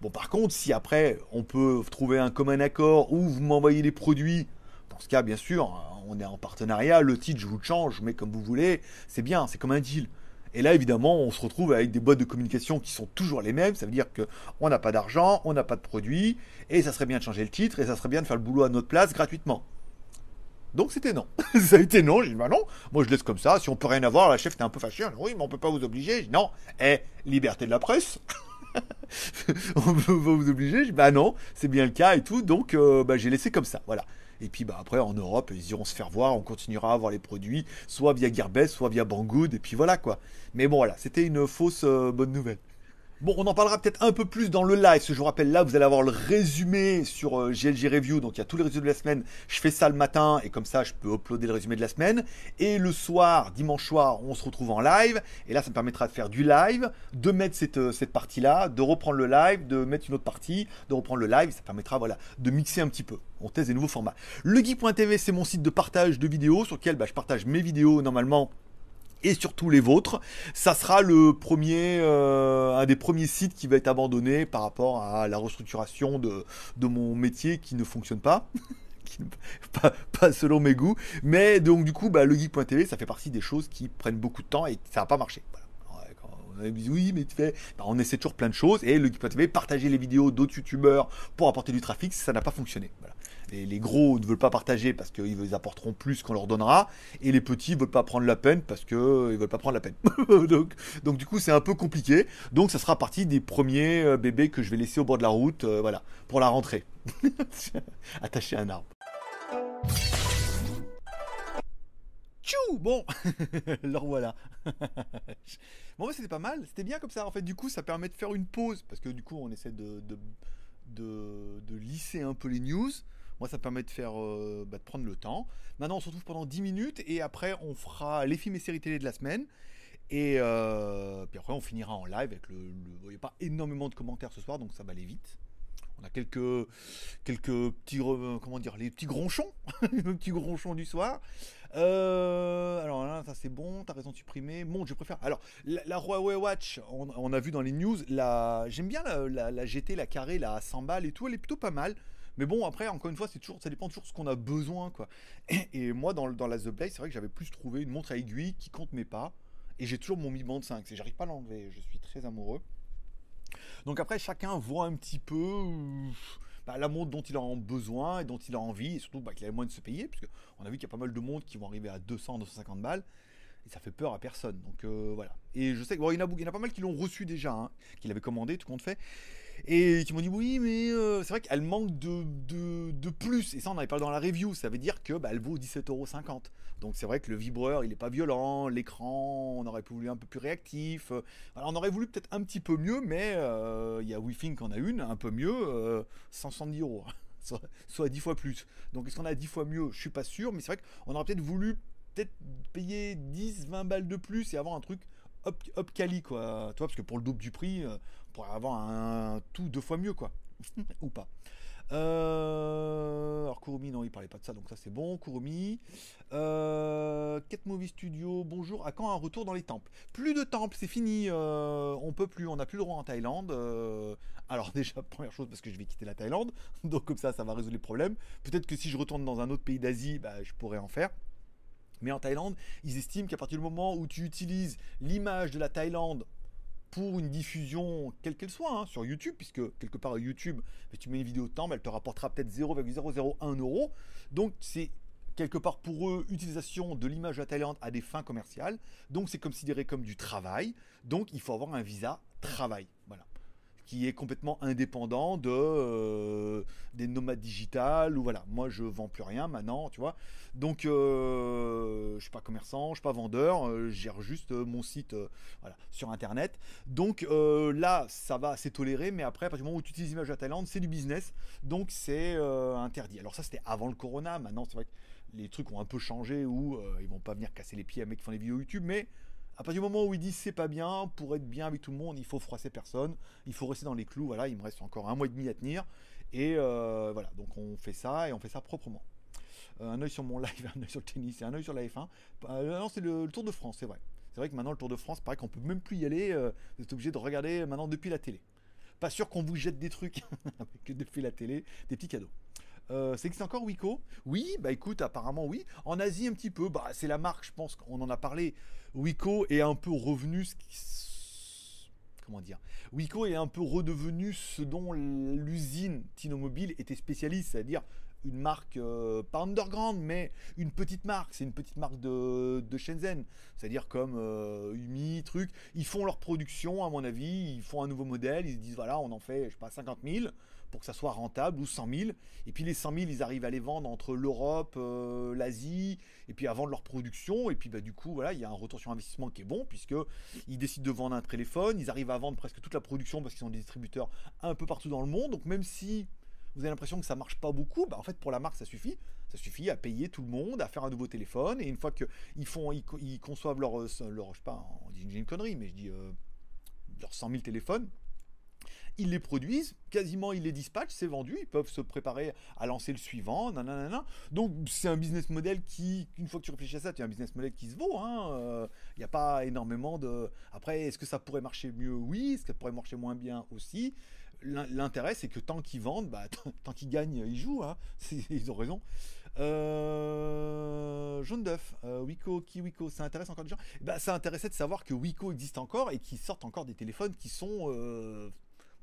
Bon, par contre, si après, on peut trouver un commun accord ou vous m'envoyez les produits, dans ce cas, bien sûr, on est en partenariat. Le titre, je vous le change, mets comme vous voulez. C'est bien, c'est comme un deal. Et là, évidemment, on se retrouve avec des boîtes de communication qui sont toujours les mêmes. Ça veut dire qu'on n'a pas d'argent, on n'a pas de produit, et ça serait bien de changer le titre, et ça serait bien de faire le boulot à notre place gratuitement. Donc c'était non. ça a été non. J'ai dit bah non, moi je laisse comme ça. Si on peut rien avoir, la chef était un peu fâchée. Oui, mais on peut pas vous obliger. Dit non. Eh, liberté de la presse. on peut pas vous obliger. J'ai dit bah non, c'est bien le cas et tout. Donc euh, bah, j'ai laissé comme ça. Voilà. Et puis bah, après, en Europe, ils iront se faire voir, on continuera à avoir les produits, soit via Gearbest, soit via Banggood, et puis voilà quoi. Mais bon voilà, c'était une fausse euh, bonne nouvelle. Bon, on en parlera peut-être un peu plus dans le live. je vous rappelle, là, vous allez avoir le résumé sur GLG euh, Review. Donc, il y a tous les résumés de la semaine. Je fais ça le matin et comme ça, je peux uploader le résumé de la semaine. Et le soir, dimanche soir, on se retrouve en live. Et là, ça me permettra de faire du live, de mettre cette, euh, cette partie-là, de reprendre le live, de mettre une autre partie, de reprendre le live. Ça permettra, voilà, de mixer un petit peu. On teste des nouveaux formats. Legeek.tv, c'est mon site de partage de vidéos sur lequel bah, je partage mes vidéos normalement et surtout les vôtres. Ça sera le premier, euh, un des premiers sites qui va être abandonné par rapport à la restructuration de, de mon métier qui ne fonctionne pas. pas, selon mes goûts. Mais donc du coup, bah, le geek.tv, ça fait partie des choses qui prennent beaucoup de temps et ça n'a pas marché. Oui, mais tu fais. Bah, on essaie toujours plein de choses. Et le geek.tv, partager les vidéos d'autres youtubeurs pour apporter du trafic, ça n'a pas fonctionné. Voilà les, gros ne veulent pas partager parce qu'ils apporteront plus qu'on leur donnera, et les petits ne veulent pas prendre la peine parce qu'ils ne veulent pas prendre la peine. donc, du coup c'est un peu compliqué. Donc ça sera partie des premiers euh, bébés que je vais laisser au bord de la route, euh, voilà, pour la rentrée. Attacher un arbre. Tchou Bon, le voilà. bon, c'était pas mal, c'était bien comme ça. En fait, du coup, ça permet de faire une pause parce que du coup, on essaie de, de, de lisser un peu les news. Moi, ça permet de faire, euh, bah, de prendre le temps. Maintenant, on se retrouve pendant 10 minutes et après, on fera les films et séries télé de la semaine. Et euh, puis après, on finira en live avec le. Il n'y a pas énormément de commentaires ce soir, donc ça va aller vite. On a quelques, quelques petits, comment dire, les petits gronchons, les petits gronchons du soir. Euh, alors là, ça c'est bon, t'as raison de supprimer. Bon, je préfère. Alors, la, Huawei Watch, on, a vu dans les news, la, j'aime bien la, GT, la carré, la 100 balles et tout, elle est plutôt pas mal. Mais bon, après, encore une fois, c'est toujours, ça dépend toujours de ce qu'on a besoin, quoi. Et, moi, dans, dans, la The Blaze, c'est vrai que j'avais plus trouvé une montre à aiguille qui compte mes pas. Et j'ai toujours mon Mi Band 5. J'arrive pas à l'enlever. Je suis très amoureux. Donc après, chacun voit un petit peu euh, bah, la montre dont il a besoin et dont il a envie, et surtout bah, qu'il a moins de se payer, puisque on a vu qu'il y a pas mal de montres qui vont arriver à 200, 250 balles, et ça fait peur à personne. Donc euh, voilà. Et je sais qu'il y, en a pas mal qui l'ont reçu déjà, hein, qui l'avaient commandé, tout compte fait et qui m'ont dit oui mais euh, c'est vrai qu'elle manque de, de, plus. Et ça on avait parlé dans la review. Ça veut dire que bah, elle vaut 17,50€ donc c'est vrai que le vibreur il est pas violent. L'écran on aurait voulu un peu plus réactif. Alors, on aurait voulu peut-être un petit peu mieux mais euh, il y a WeThink en a une un peu mieux 170 euh, euros. Soit, soit 10 fois plus. Donc est-ce qu'on a 10 fois mieux? Je suis pas sûr mais c'est vrai qu'on aurait peut-être voulu peut-être payer 10 20 balles de plus et avoir un truc hop, hop quali quoi. Toi, parce que pour le double du prix, euh, pourrait avoir un, tout deux fois mieux quoi. Ou pas. Euh, alors Kurumi, non, il parlait pas de ça, donc ça c'est bon. Kurumi. Euh, Movie Studio, bonjour. À quand un retour dans les temples? Plus de temples, c'est fini. Euh, on peut plus, on n'a plus le droit en Thaïlande. alors déjà, première chose, parce que je vais quitter la Thaïlande, donc comme ça, ça va résoudre les problèmes. Peut-être que si je retourne dans un autre pays d'Asie, bah, je pourrais en faire. Mais en Thaïlande, ils estiment qu'à partir du moment où tu utilises l'image de la Thaïlande pour une diffusion, quelle qu'elle soit, hein, sur YouTube, puisque quelque part YouTube, tu mets une vidéo de temps, elle te rapportera peut-être 0,001 euros. Donc c'est quelque part pour eux utilisation de l'image la Thaïlande à des fins commerciales. Donc c'est considéré comme du travail. Donc il faut avoir un visa travail. Qui est complètement indépendant de euh, des nomades digitales ou voilà. Moi je vends plus rien maintenant tu vois. Donc euh, je suis pas commerçant je suis pas vendeur euh, je gère juste mon site voilà sur internet. Donc là ça va c'est toléré mais après à partir du moment où tu utilises l'image à Thaïlande c'est du business. Donc c'est interdit. Alors ça c'était avant le corona. Maintenant c'est vrai que les trucs ont un peu changé où ils vont pas venir casser les pieds à mecs qui font des vidéos YouTube mais à partir du moment où ils disent c'est pas bien, pour être bien avec tout le monde, il faut froisser personne, il faut rester dans les clous. Voilà, il me reste encore un mois et demi à tenir. Et euh, voilà, donc on fait ça et on fait ça proprement. Euh, un œil sur mon live, un œil sur le tennis et un œil sur la F1. Euh, non, c'est le, Tour de France, c'est vrai. C'est vrai que maintenant le Tour de France, paraît qu'on peut même plus y aller. vous êtes obligé de regarder maintenant depuis la télé. Pas sûr qu'on vous jette des trucs depuis la télé, des petits cadeaux. Euh, que c'est encore Wiko? Oui, bah écoute, apparemment oui. En Asie un petit peu, bah c'est la marque, je pense qu'on en a parlé. Wiko est un peu revenu comment dire? Wiko est un peu redevenu ce dont l'usine Tinomobile était spécialiste, c'est-à-dire une marque euh, pas underground mais une petite marque. C'est une petite marque de, de Shenzhen. C'est-à-dire comme euh, Umi truc. Ils font leur production à mon avis. Ils font un nouveau modèle. Ils se disent voilà on en fait je sais pas 50 000 pour que ça soit rentable ou 100 000 et puis les 100 000 ils arrivent à les vendre entre l'Europe euh, l'Asie et puis à vendre leur production. Et puis bah du coup voilà il y a un retour sur investissement qui est bon puisque ils décident de vendre un téléphone. Ils arrivent à vendre presque toute la production parce qu'ils sont des distributeurs un peu partout dans le monde. Donc même si vous avez l'impression que ça marche pas beaucoup, bah en fait pour la marque ça suffit. Ça suffit à payer tout le monde, à faire un nouveau téléphone, et une fois qu'ils font, ils, conçoivent leur, euh, leur, je sais pas, on dit une connerie, mais je dis euh, leurs 100 000 téléphones, ils les produisent, quasiment ils les dispatchent, c'est vendu, ils peuvent se préparer à lancer le suivant, nanana. Donc c'est un business model qui, une fois que tu réfléchis à ça, c'est un business model qui se vaut. Il hein. n'y euh, a pas énormément de. Après, est-ce que ça pourrait marcher mieux? Oui. Est-ce que ça pourrait marcher moins bien aussi? L'intérêt, c'est que tant qu'ils vendent, bah, tant qu'ils gagnent, ils jouent. Hein. Ils ont raison. Euh, jaune d'œuf, euh, Wiko, qui Wiko, ça intéresse encore des gens? Bah, Ça intéressait de savoir que Wiko existe encore et qu'ils sortent encore des téléphones qui sont euh,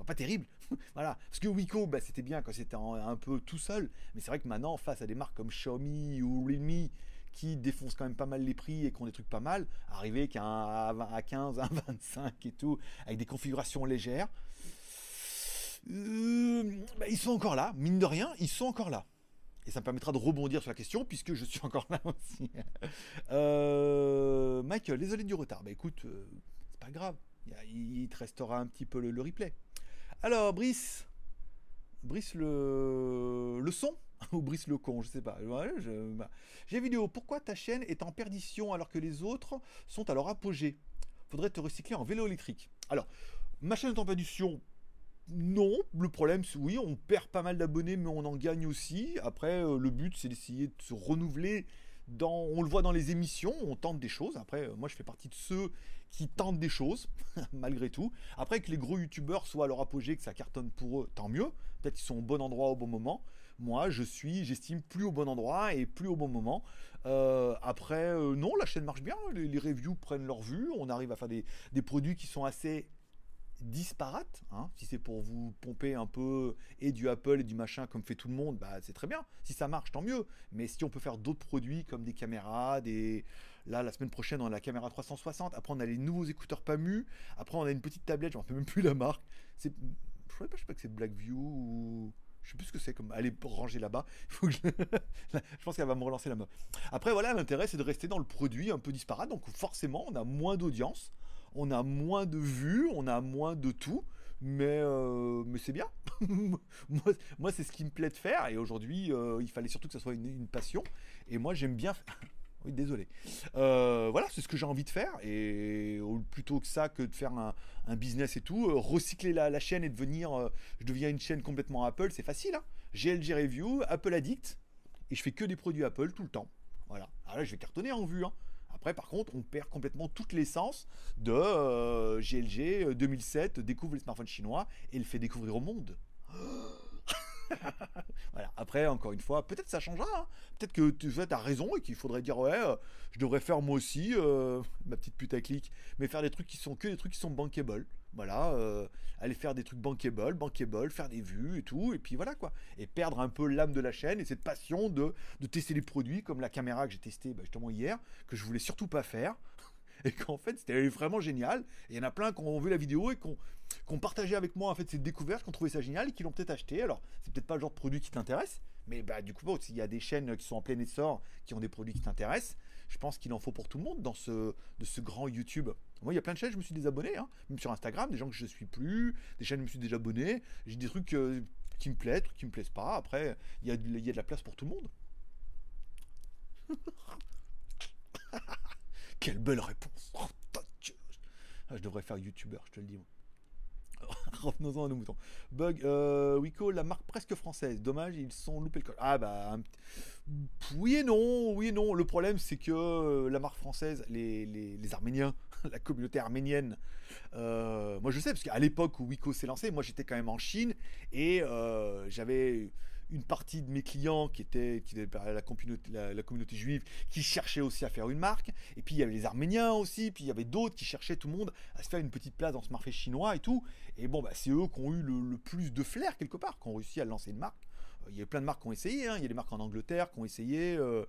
pas terribles. voilà. Parce que Wiko, bah, c'était bien quand c'était un, peu tout seul. Mais c'est vrai que maintenant, face à des marques comme Xiaomi ou Realme qui défoncent quand même pas mal les prix et qui ont des trucs pas mal, arriver qu'à à 15, à 25 et tout, avec des configurations légères, euh, bah, ils sont encore là, mine de rien, ils sont encore là. Et ça me permettra de rebondir sur la question puisque je suis encore là aussi. Euh, Michael, désolé du retard. Bah écoute, euh, c'est pas grave. Il, te restera un petit peu le, replay. Alors, Brice. Brice le, le son ou Brice le con, je sais pas. Bah. J'ai vidéo. Pourquoi ta chaîne est en perdition alors que les autres sont à leur apogée? Faudrait te recycler en vélo électrique. Alors, ma chaîne est en perdition? Non, le problème, c'est oui, on perd pas mal d'abonnés, mais on en gagne aussi. Après, euh, le but, c'est d'essayer de se renouveler. On le voit dans les émissions, on tente des choses. Après, euh, moi, je fais partie de ceux qui tentent des choses, malgré tout. Après, que les gros youtubeurs soient à leur apogée, que ça cartonne pour eux, tant mieux. Peut-être qu'ils sont au bon endroit au bon moment. Moi, je suis, j'estime, plus au bon endroit et plus au bon moment. Euh, après, non, la chaîne marche bien. Les, reviews prennent leur vue. On arrive à faire des produits qui sont assez disparate. Hein. Si c'est pour vous pomper un peu et du Apple et du machin comme fait tout le monde, bah c'est très bien. Si ça marche, tant mieux. Mais si on peut faire d'autres produits comme des caméras, des là la semaine prochaine on a la caméra 360. Après on a les nouveaux écouteurs PAMU. Après on a une petite tablette, je ne sais même plus la marque. Je je sais pas que c'est Blackview ou je sais plus ce que c'est comme aller ranger là-bas. je... je pense qu'elle va me relancer la main. Après voilà, l'intérêt c'est de rester dans le produit un peu disparate. Donc forcément on a moins d'audience on a moins de vues, on a moins de tout, mais, euh, c'est bien. moi, c'est ce qui me plaît de faire, et aujourd'hui, euh, il fallait surtout que ça soit une, passion, et moi, j'aime bien. oui, désolé. Euh, voilà, c'est ce que j'ai envie de faire, et plutôt que ça, que de faire un, business et tout, recycler la, chaîne et devenir. je deviens une chaîne complètement Apple, c'est facile. Hein GLG Review, Apple Addict, et je fais que des produits Apple tout le temps. Voilà. Alors là, je vais cartonner en vue. Hein. Après, par contre, on perd complètement toute l'essence de GLG 2007 découvre les smartphones chinois et le fait découvrir au monde. voilà. Après, encore une fois, peut-être ça changera. Hein. Peut-être que tu as raison et qu'il faudrait dire ouais, euh, je devrais faire moi aussi euh, ma petite putaclic, mais faire des trucs qui sont que des trucs qui sont bankable. Voilà, euh, aller faire des trucs bankable, bankable, faire des vues et tout, et puis voilà quoi. Et perdre un peu l'âme de la chaîne et cette passion de, tester les produits comme la caméra que j'ai testée bah, justement hier, que je voulais surtout pas faire. Et qu'en fait c'était vraiment génial. il y en a plein qui ont vu la vidéo et qui ont, partagé avec moi en fait cette découverte, qui ont trouvé ça génial et qui l'ont peut-être acheté. Alors c'est peut-être pas le genre de produit qui t'intéresse, mais bah du coup s'il y a des chaînes qui sont en plein essor, qui ont des produits qui t'intéressent, je pense qu'il en faut pour tout le monde dans ce, de ce grand YouTube. Moi, il y a plein de chaînes, je me suis désabonné, hein. même sur Instagram, des gens que je ne suis plus, des chaînes, je me suis déjà abonné. J'ai des trucs euh, qui me plaisent, trucs qui me plaisent pas. Après, il y a, y a de la place pour tout le monde. Quelle belle réponse. Oh, ah, je devrais faire youtubeur, je te le dis. Revenons-en à nos moutons. Bug, euh, Wico, la marque presque française. Dommage, ils sont loupés le col. Ah bah, oui et non, oui et non. Le problème, c'est que euh, la marque française, les, les, Arméniens, la communauté arménienne, euh, moi je sais, parce qu'à l'époque où Wico s'est lancé, moi j'étais quand même en Chine et j'avais une partie de mes clients qui étaient, qui la, communauté, la, communauté juive qui cherchaient aussi à faire une marque. Et puis il y avait les Arméniens aussi, puis il y avait d'autres qui cherchaient tout le monde à se faire une petite place dans ce marché chinois et tout. Et bon, bah, c'est eux qui ont eu le, plus de flair quelque part, qui ont réussi à lancer une marque. Euh, il y a plein de marques qui ont essayé, hein. il y a des marques en Angleterre qui ont essayé. Euh,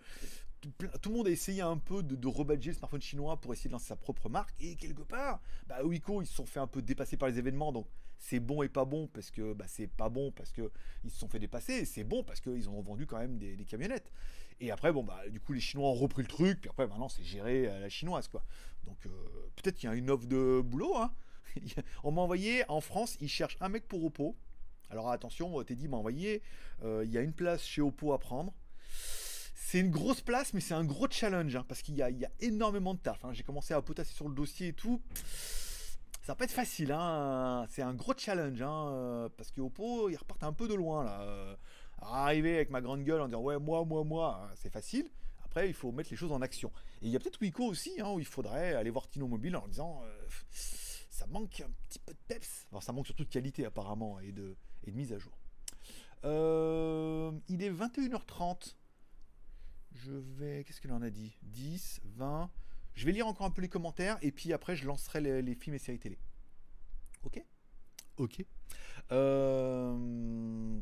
tout, le monde a essayé un peu de, rebadger le smartphone chinois pour essayer de lancer sa propre marque. Et quelque part, bah, Wiko, ils se sont fait un peu dépasser par les événements. Donc c'est bon et pas bon parce que bah, c'est pas bon parce que ils se sont fait dépasser. C'est bon parce qu'ils ont vendu quand même des, camionnettes. Et après, bon, bah, du coup, les Chinois ont repris le truc. Puis après, maintenant, c'est géré à la chinoise, quoi. Donc euh, peut-être qu'il y a une offre de boulot. Hein. On m'a envoyé en France, ils cherchent un mec pour Oppo. Alors attention, Teddy m'a envoyé, euh, il y a une place chez Oppo à prendre. C'est une grosse place, mais c'est un gros challenge, hein, parce qu'il y, a, énormément de taf. Hein. J'ai commencé à potasser sur le dossier et tout. Ça va pas être facile, hein. c'est un gros challenge, euh, parce que Oppo, ils repartent un peu de loin là. arriver avec ma grande gueule en disant ouais, moi, moi, moi, c'est facile. Après, il faut mettre les choses en action. Et il y a peut-être Wiko aussi, où il faudrait aller voir Tino Mobile en disant euh, ça manque un petit peu de peps. ça manque surtout de qualité apparemment et de, et de mise à jour. Euh, il est 21h30. Je vais. Qu'est-ce qu'il en a dit? 10, 20. Je vais lire encore un peu les commentaires et puis après je lancerai les, films et séries télé. Ok? Ok. Euh,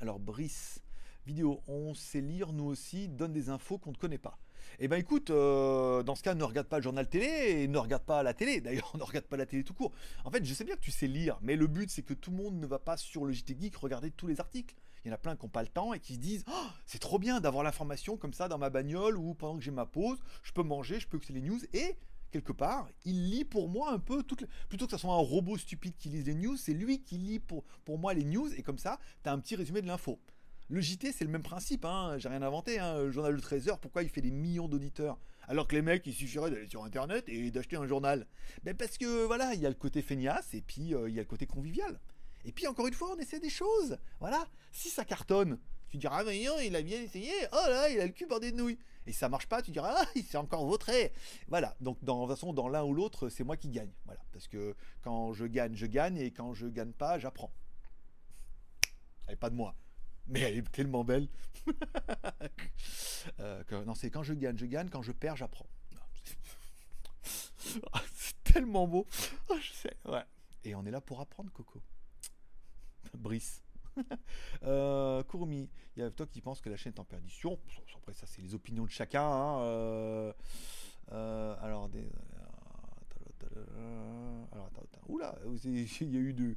alors Brice, vidéo, on sait lire nous aussi, donne des infos qu'on ne connaît pas. Eh ben écoute, euh, dans ce cas, ne regarde pas le journal télé et ne regarde pas la télé. D'ailleurs, ne regarde pas la télé tout court. En fait, je sais bien que tu sais lire, mais le but c'est que tout le monde ne va pas sur le JT Geek regarder tous les articles. Il y en a plein qui n'ont pas le temps et qui se disent oh, c'est trop bien d'avoir l'information comme ça dans ma bagnole ou pendant que j'ai ma pause, je peux manger, je peux c'est les news et quelque part, il lit pour moi un peu toutes plutôt que ce soit un robot stupide qui lise les news, c'est lui qui lit pour, pour moi les news et comme ça, tu as un petit résumé de l'info. Le JT, c'est le même principe, hein. j'ai rien inventé. Hein. Le journal de 13 heures, pourquoi il fait des millions d'auditeurs? Alors que les mecs, il suffirait d'aller sur Internet et d'acheter un journal. Ben parce que voilà, il y a le côté feignasse et puis euh, il y a le côté convivial. Et puis encore une fois, on essaie des choses. Voilà. Si ça cartonne, tu diras, ah, mais il a bien essayé. Oh là, il a le cul bordé de nouilles. Et ça marche pas, tu diras, ah, il s'est encore vautré. Voilà. Donc, de toute façon, dans l'un ou l'autre, c'est moi qui gagne. Voilà. Parce que quand je gagne, je gagne. Et quand je gagne pas, j'apprends. Elle est pas de moi. Mais elle est tellement belle. Euh, non, c'est quand je gagne, je gagne. Quand je perds, j'apprends. c'est tellement beau. Oh, je sais. Ouais. Et on est là pour apprendre, Coco. Brice. euh, il y a toi qui pense que la chaîne est en perdition. Après, ça, c'est les opinions de chacun. Hein. Euh, euh, alors, des, attends, attends. Oula, il y a eu de.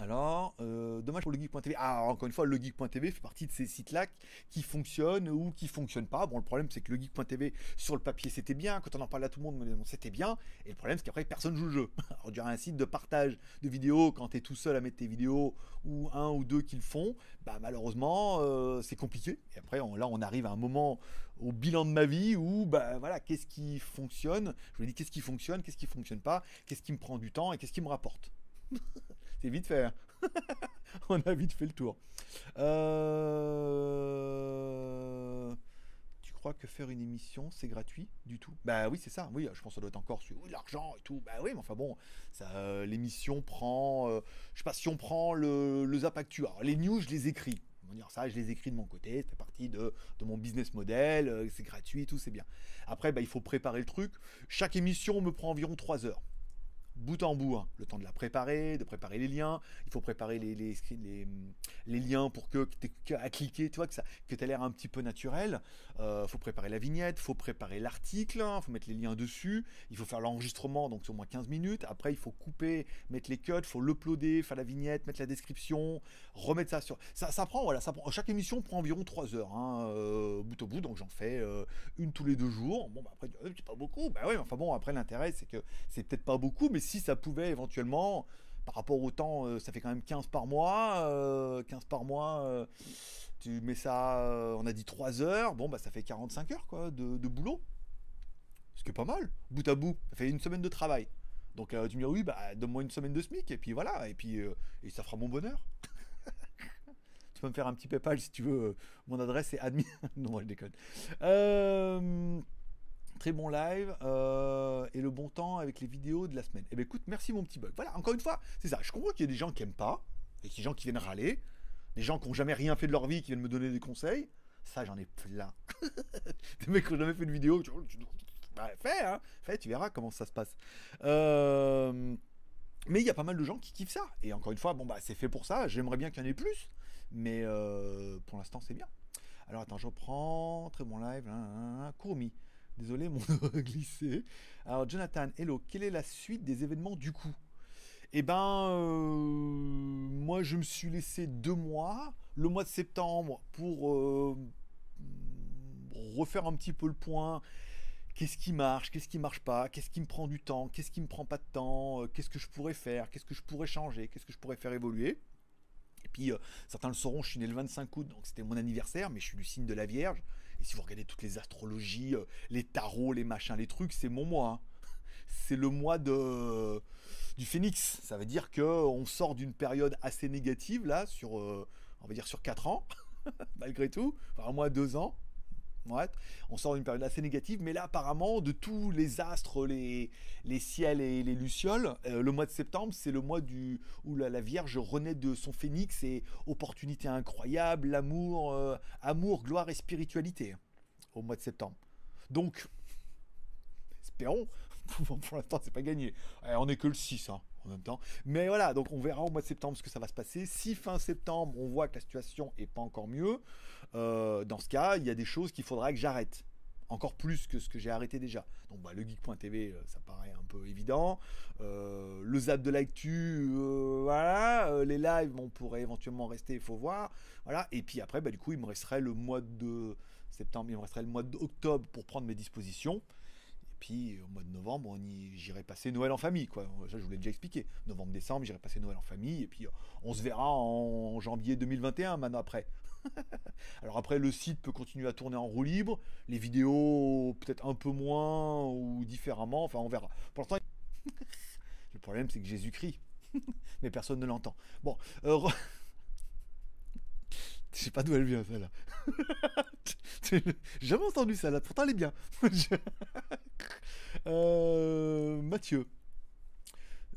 Alors, euh, dommage pour le geek.tv. Ah, encore une fois, le geek.tv fait partie de ces sites-là qui fonctionnent ou qui fonctionnent pas. Bon, le problème, c'est que le geek.tv, sur le papier, c'était bien. Quand on en parle à tout le monde, c'était bien. Et le problème, c'est qu'après, personne joue le jeu. Alors, un site de partage de vidéos, quand tu es tout seul à mettre tes vidéos, ou un ou deux qui le font, bah, malheureusement, euh, c'est compliqué. Et après, là, on arrive à un moment au bilan de ma vie où, bah, voilà, qu'est-ce qui fonctionne? Je me dis, qu'est-ce qui fonctionne, qu'est-ce qui fonctionne pas, qu'est-ce qui me prend du temps? Et qu'est-ce qui me rapporte? vite fait. Hein. On a vite fait le tour. Euh, tu crois que faire une émission, c'est gratuit du tout? Bah oui, c'est ça. Oui, je pense que ça doit être encore sur l'argent et tout. Bah oui, mais enfin bon, ça, euh, l'émission prend. Euh, je sais pas si on prend le, le les news, je les écris. Ça, je les écris de mon côté, ça fait partie de, mon business model, c'est gratuit tout, c'est bien. Après, bah, il faut préparer le truc. Chaque émission me prend environ 3 heures bout en bout, hein. le temps de la préparer, de préparer les liens, il faut préparer les, liens pour que, tu à cliquer, tu vois, que, ça, que tu l'air un petit peu naturel, il euh, faut préparer la vignette, il faut préparer l'article, il hein. faut mettre les liens dessus, il faut faire l'enregistrement, donc c'est au moins 15 minutes, après il faut couper, mettre les cuts, faut l'uploader, faire la vignette, mettre la description, remettre ça sur... Ça, ça prend, voilà, ça prend... chaque émission prend environ 3 heures, hein, euh, bout au bout, donc j'en fais euh, une tous les deux jours, bon, bah, après, c'est pas beaucoup, bah oui, enfin bon, après l'intérêt c'est que c'est peut-être pas beaucoup, mais si ça pouvait éventuellement, par rapport au temps, euh, ça fait quand même 15 par mois, 15 euh, par mois, euh, tu mets ça, on a dit 3 heures, bon bah ça fait 45 heures quoi de, boulot. Ce qui est pas mal, bout à bout, ça fait une semaine de travail. Donc tu me dis oui, bah donne-moi une semaine de SMIC et puis voilà, et puis et ça fera mon bonheur. tu peux me faire un petit PayPal si tu veux. Mon adresse est admin. non, je déconne. Très bon live euh, et le bon temps avec les vidéos de la semaine. Eh bien écoute, merci mon petit bug. Voilà, encore une fois, c'est ça. Je comprends qu'il y a des gens qui aiment pas, et des gens qui viennent râler, des gens qui n'ont jamais rien fait de leur vie qui viennent me donner des conseils. Ça, j'en ai plein. des mecs qui n'ont jamais fait de vidéo. Bah, fais, hein, fais, tu verras comment ça se passe. Euh, mais il y a pas mal de gens qui kiffent ça. Et encore une fois, bon bah c'est fait pour ça. J'aimerais bien qu'il y en ait plus, mais euh, pour l'instant c'est bien. Alors attends, je reprends. Très bon live. Hein, Désolé, mon glissé. Alors, Jonathan, hello, quelle est la suite des événements du coup? Eh ben, euh, moi, je me suis laissé deux mois, le mois de septembre, pour euh, refaire un petit peu le point. Qu'est-ce qui marche, qu'est-ce qui marche pas, qu'est-ce qui me prend du temps, qu'est-ce qui me prend pas de temps, euh, qu'est-ce que je pourrais faire, qu'est-ce que je pourrais changer, qu'est-ce que je pourrais faire évoluer. Et puis, certains le sauront, je suis né le 25 août, donc c'était mon anniversaire, mais je suis du signe de la Vierge. Si vous regardez toutes les astrologies, euh, les tarots, les machins, les trucs, c'est mon mois. Hein. C'est le mois de du phénix. Ça veut dire que on sort d'une période assez négative là sur, euh, on va dire sur 4 ans, malgré tout, enfin au moins 2 ans. On sort d'une période assez négative, mais là apparemment de tous les astres, les, les ciels et les lucioles, euh, le mois de septembre c'est le mois du où la, Vierge renaît de son phénix et opportunité incroyable, l'amour, euh, amour, gloire et spiritualité au mois de septembre. Donc, espérons, pour l'instant c'est pas gagné. Eh, on est que le 6 hein, en même temps. Mais voilà, donc on verra au mois de septembre ce que ça va se passer. Si fin septembre on voit que la situation est pas encore mieux, euh, dans ce cas, il y a des choses qu'il faudra que j'arrête. Encore plus que ce que j'ai arrêté déjà. Donc bah, le geek.tv, euh, ça paraît un peu évident. Euh, le zap de l'actu, voilà. les lives, on pourrait éventuellement rester, il faut voir. Voilà. Et puis après, bah, du coup, il me resterait le mois de septembre, il me resterait le mois d'octobre pour prendre mes dispositions. Puis au mois de novembre, j'irai passer Noël en famille, quoi. Ça, je vous l'ai déjà expliqué. Novembre-décembre, j'irai passer Noël en famille. Et puis on se verra en janvier 2021, maintenant après. Alors après, le site peut continuer à tourner en roue libre, les vidéos peut-être un peu moins ou différemment, enfin on verra. Pour l'instant, vais problème, c'est que Jésus crie, mais personne ne l'entend. Bon, euh, je sais pas d'où elle vient celle-là. J'ai jamais entendu ça là, pourtant elle est bien. Euh, Mathieu,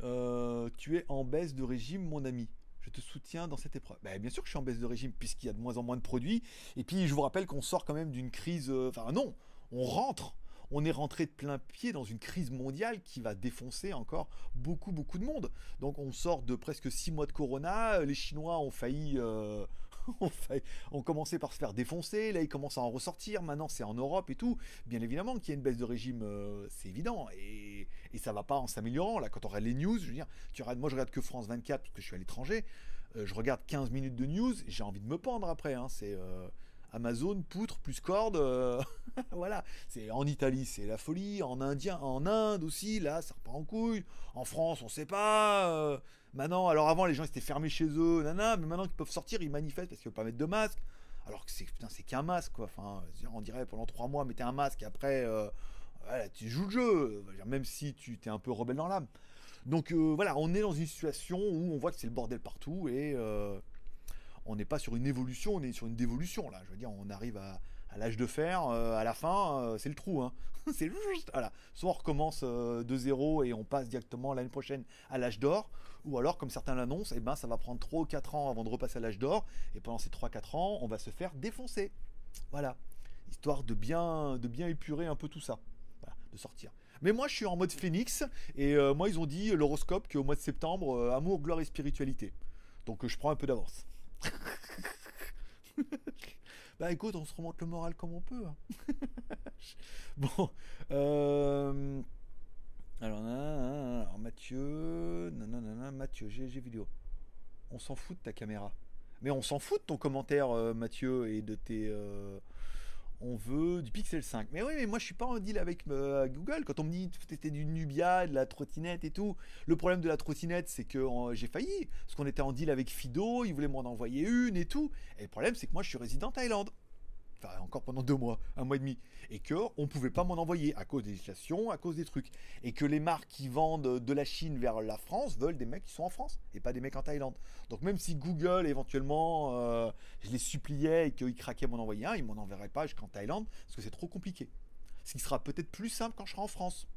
Euh, tu es en baisse de régime, mon ami. Je te soutiens dans cette épreuve. Ben, bien sûr que je suis en baisse de régime puisqu'il y a de moins en moins de produits. Et puis je vous rappelle qu'on sort quand même d'une crise. euh, Enfin non, on rentre. On est rentré de plein pied dans une crise mondiale qui va défoncer encore beaucoup beaucoup de monde. Donc on sort de presque six mois de Corona. Les Chinois ont failli, ont commencé par se faire défoncer. Là ils commencent à en ressortir. Maintenant c'est en Europe et tout. Bien évidemment qu'il y a une baisse de régime, euh, c'est évident. Et, et ça va pas en s'améliorant. Là quand on regarde les news, je veux dire, tu regardes, moi je regarde que France 24 parce que je suis à l'étranger. Euh, je regarde 15 minutes de news, j'ai envie de me pendre après. hein. C'est euh, Amazon, poutre, plus corde. euh, voilà. C'est en Italie, c'est la folie. En Indien, en Inde aussi, là, ça repart en couille. En France, on sait pas. euh, maintenant, alors avant, les gens étaient fermés chez eux, nana, mais maintenant qu'ils peuvent sortir, ils manifestent parce qu'ils veulent pas mettre de masque. Alors que c'est putain, c'est qu'un masque, quoi. Enfin, on dirait pendant trois mois, mettez un masque. Après, euh, tu joues le jeu, même si tu t'es un peu rebelle dans l'âme. Donc voilà, on est dans une situation où on voit que c'est le bordel partout et on n'est pas sur une évolution, on est sur une dévolution là. Je veux dire, on arrive à, l'âge de fer, euh, à la fin, euh, c'est le trou. Hein. c'est juste, voilà. Soit on recommence euh, de zéro et on passe directement l'année prochaine à l'âge d'or, ou alors, comme certains l'annoncent, eh ben, ça va prendre 3 ou 4 ans avant de repasser à l'âge d'or, et pendant ces 3-4 ans, on va se faire défoncer. Voilà. Histoire de bien, de bien épurer un peu tout ça. De sortir. Mais moi, je suis en mode phénix, et moi, ils ont dit, l'horoscope, qu'au mois de septembre, amour, gloire et spiritualité. Donc, je prends un peu d'avance. Bah écoute, on se remonte le moral comme on peut. hein. bon. euh, Alors, alors, Mathieu. nanana, Mathieu, GG vidéo. On s'en fout de ta caméra. Mais on s'en fout de ton commentaire, euh, Mathieu, et de tes. euh, on veut du Pixel 5. Mais oui, mais moi je suis pas en deal avec euh, Google. Quand on me dit que c'était du Nubia, de la trottinette et tout, le problème de la trottinette, c'est que euh, j'ai failli. Parce qu'on était en deal avec Fido, ils voulaient m'en envoyer une et tout. Et le problème, c'est que moi je suis résident en Thaïlande. Enfin, encore pendant deux mois, un mois et demi. Et que on pouvait pas m'en envoyer à cause des législations, à cause des trucs. Et que les marques qui vendent de la Chine vers la France veulent des mecs qui sont en France et pas des mecs en Thaïlande. Donc même si Google éventuellement, euh, je les suppliais et qu'ils craquaient m'en envoyer un, ils m'en enverraient pas jusqu'en Thaïlande parce que c'est trop compliqué. Ce qui sera peut-être plus simple quand je serai en France.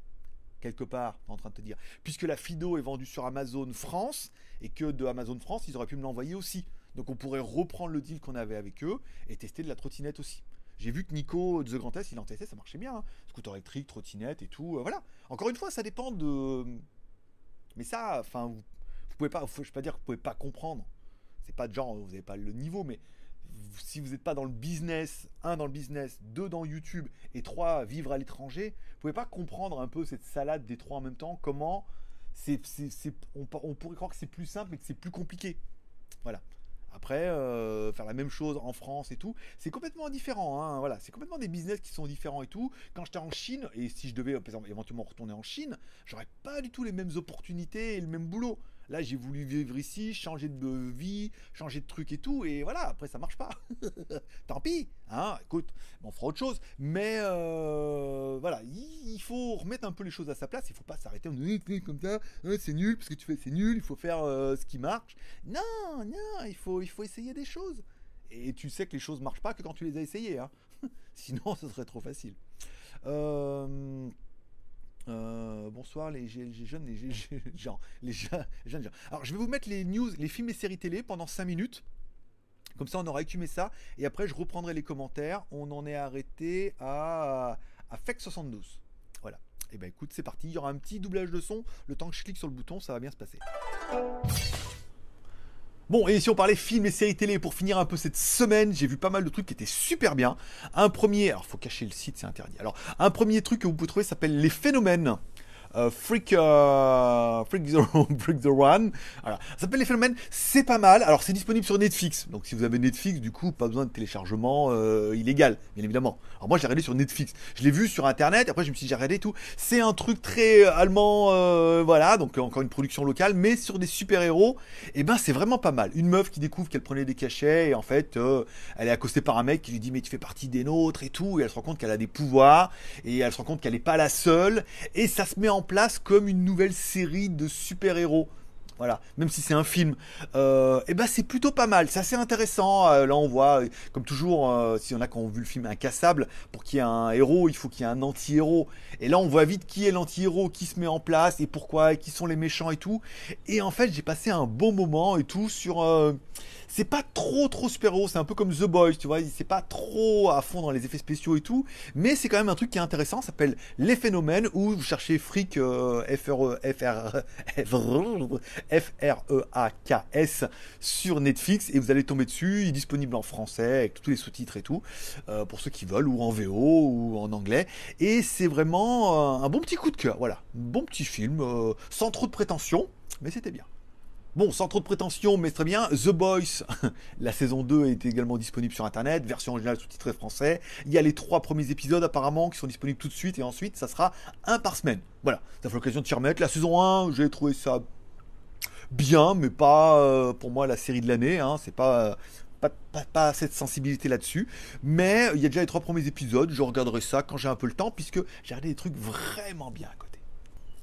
Quelque part, en train de te dire. Puisque la Fido est vendue sur Amazon France et que de Amazon France, ils auraient pu me l'envoyer aussi. Donc on pourrait reprendre le deal qu'on avait avec eux et tester de la trottinette aussi. J'ai vu que Nico de The Grand Est, il en testait, ça marchait bien. hein. Scooter électrique, trottinette et tout. euh, voilà. Encore une fois, ça dépend de. Mais ça, enfin, vous, vous pouvez pas. Faut, je vais pas dire que vous pouvez pas comprendre. C'est pas de genre, vous n'avez pas le niveau, mais si vous n'êtes pas dans le business, un dans le business, deux dans YouTube et trois vivre à l'étranger, vous pouvez pas comprendre un peu cette salade des trois en même temps. Comment c'est- on, on pourrait croire que c'est plus simple, mais que c'est plus compliqué. Voilà. Après, euh, faire la même chose en France et tout, c'est complètement différent. hein, Voilà, c'est complètement des business qui sont différents et tout. Quand j'étais en Chine, et si je devais exemple, éventuellement retourner en Chine, j'aurais pas du tout les mêmes opportunités et le même boulot. Là, j'ai voulu vivre ici, changer de vie, changer de truc et tout, et voilà, après ça marche pas. Tant pis, hein, écoute, on fera autre chose. Mais euh, voilà, il, faut remettre un peu les choses à sa place, il faut pas s'arrêter en disant Eh, comme ça, hein, c'est nul, parce que tu fais c'est nul, il faut faire euh, ce qui marche. Non, non, il faut, il faut essayer des choses. Et tu sais que les choses marchent pas que quand tu les as essayées, hein. sinon ce serait trop facile. Euh, bonsoir les, jeunes, les gens, les je- jeunes gens. Alors je vais vous mettre les news, les films et séries télé pendant 5 minutes. Comme ça on aura écumé ça. Et après je reprendrai les commentaires. On en est arrêté à, à FEC 72. Voilà. Et ben écoute, c'est parti. Il y aura un petit doublage de son. Le temps que je clique sur le bouton, ça va bien se passer. Bon, et si on parlait films et séries télé, pour finir un peu cette semaine, j'ai vu pas mal de trucs qui étaient super bien. Un premier, alors faut cacher le site, c'est interdit. Alors, un premier truc que vous pouvez trouver s'appelle Les Phénomènes. Euh, Freak, euh, Freak, the, Freak the One. Voilà. Ça s'appelle Les Phénomènes. C'est pas mal. Alors, c'est disponible sur Netflix. Donc, si vous avez Netflix, du coup, pas besoin de téléchargement euh, illégal, bien évidemment. Alors, moi, j'ai regardé sur Netflix. Je l'ai vu sur Internet. Après, je me suis dit, j'ai regardé tout. C'est un truc très allemand, euh, voilà. Donc, encore une production locale, mais sur des super-héros. Et ben, c'est vraiment pas mal. Une meuf qui découvre qu'elle prenait des cachets et en fait, euh, elle est accostée par un mec qui lui dit, mais tu fais partie des nôtres et tout. Et elle se rend compte qu'elle a des pouvoirs et elle se rend compte qu'elle n'est pas la seule. Et ça se met en place comme une nouvelle série de super-héros. Voilà, même si c'est un film, euh, et ben c'est plutôt pas mal, c'est assez intéressant. Euh, là, on voit, comme toujours, euh, si on a qui ont vu le film Incassable, pour qu'il y ait un héros, il faut qu'il y ait un anti-héros. Et là, on voit vite qui est l'anti-héros, qui se met en place et pourquoi, et qui sont les méchants et tout. Et en fait, j'ai passé un bon moment et tout sur euh, c'est pas trop trop super héros, c'est un peu comme The Boys, tu vois, c'est pas trop à fond dans les effets spéciaux et tout, mais c'est quand même un truc qui est intéressant, ça s'appelle Les Phénomènes, où vous cherchez Freak, euh, F-R-E-A-K-S sur Netflix, et vous allez tomber dessus, il est disponible en français, avec tous les sous-titres et tout, euh, pour ceux qui veulent, ou en VO, ou en anglais, et c'est vraiment euh, un bon petit coup de cœur, voilà, bon petit film, euh, sans trop de prétention, mais c'était bien. Bon, sans trop de prétention, mais très bien. The Boys, la saison 2 est également disponible sur internet, version originale sous-titrée français. Il y a les trois premiers épisodes apparemment qui sont disponibles tout de suite et ensuite ça sera un par semaine. Voilà, ça fait l'occasion de s'y remettre. La saison 1, j'ai trouvé ça bien, mais pas euh, pour moi la série de l'année. Hein. C'est pas, pas, pas, pas cette sensibilité là-dessus. Mais il y a déjà les trois premiers épisodes. Je regarderai ça quand j'ai un peu le temps, puisque j'ai regardé des trucs vraiment bien à côté.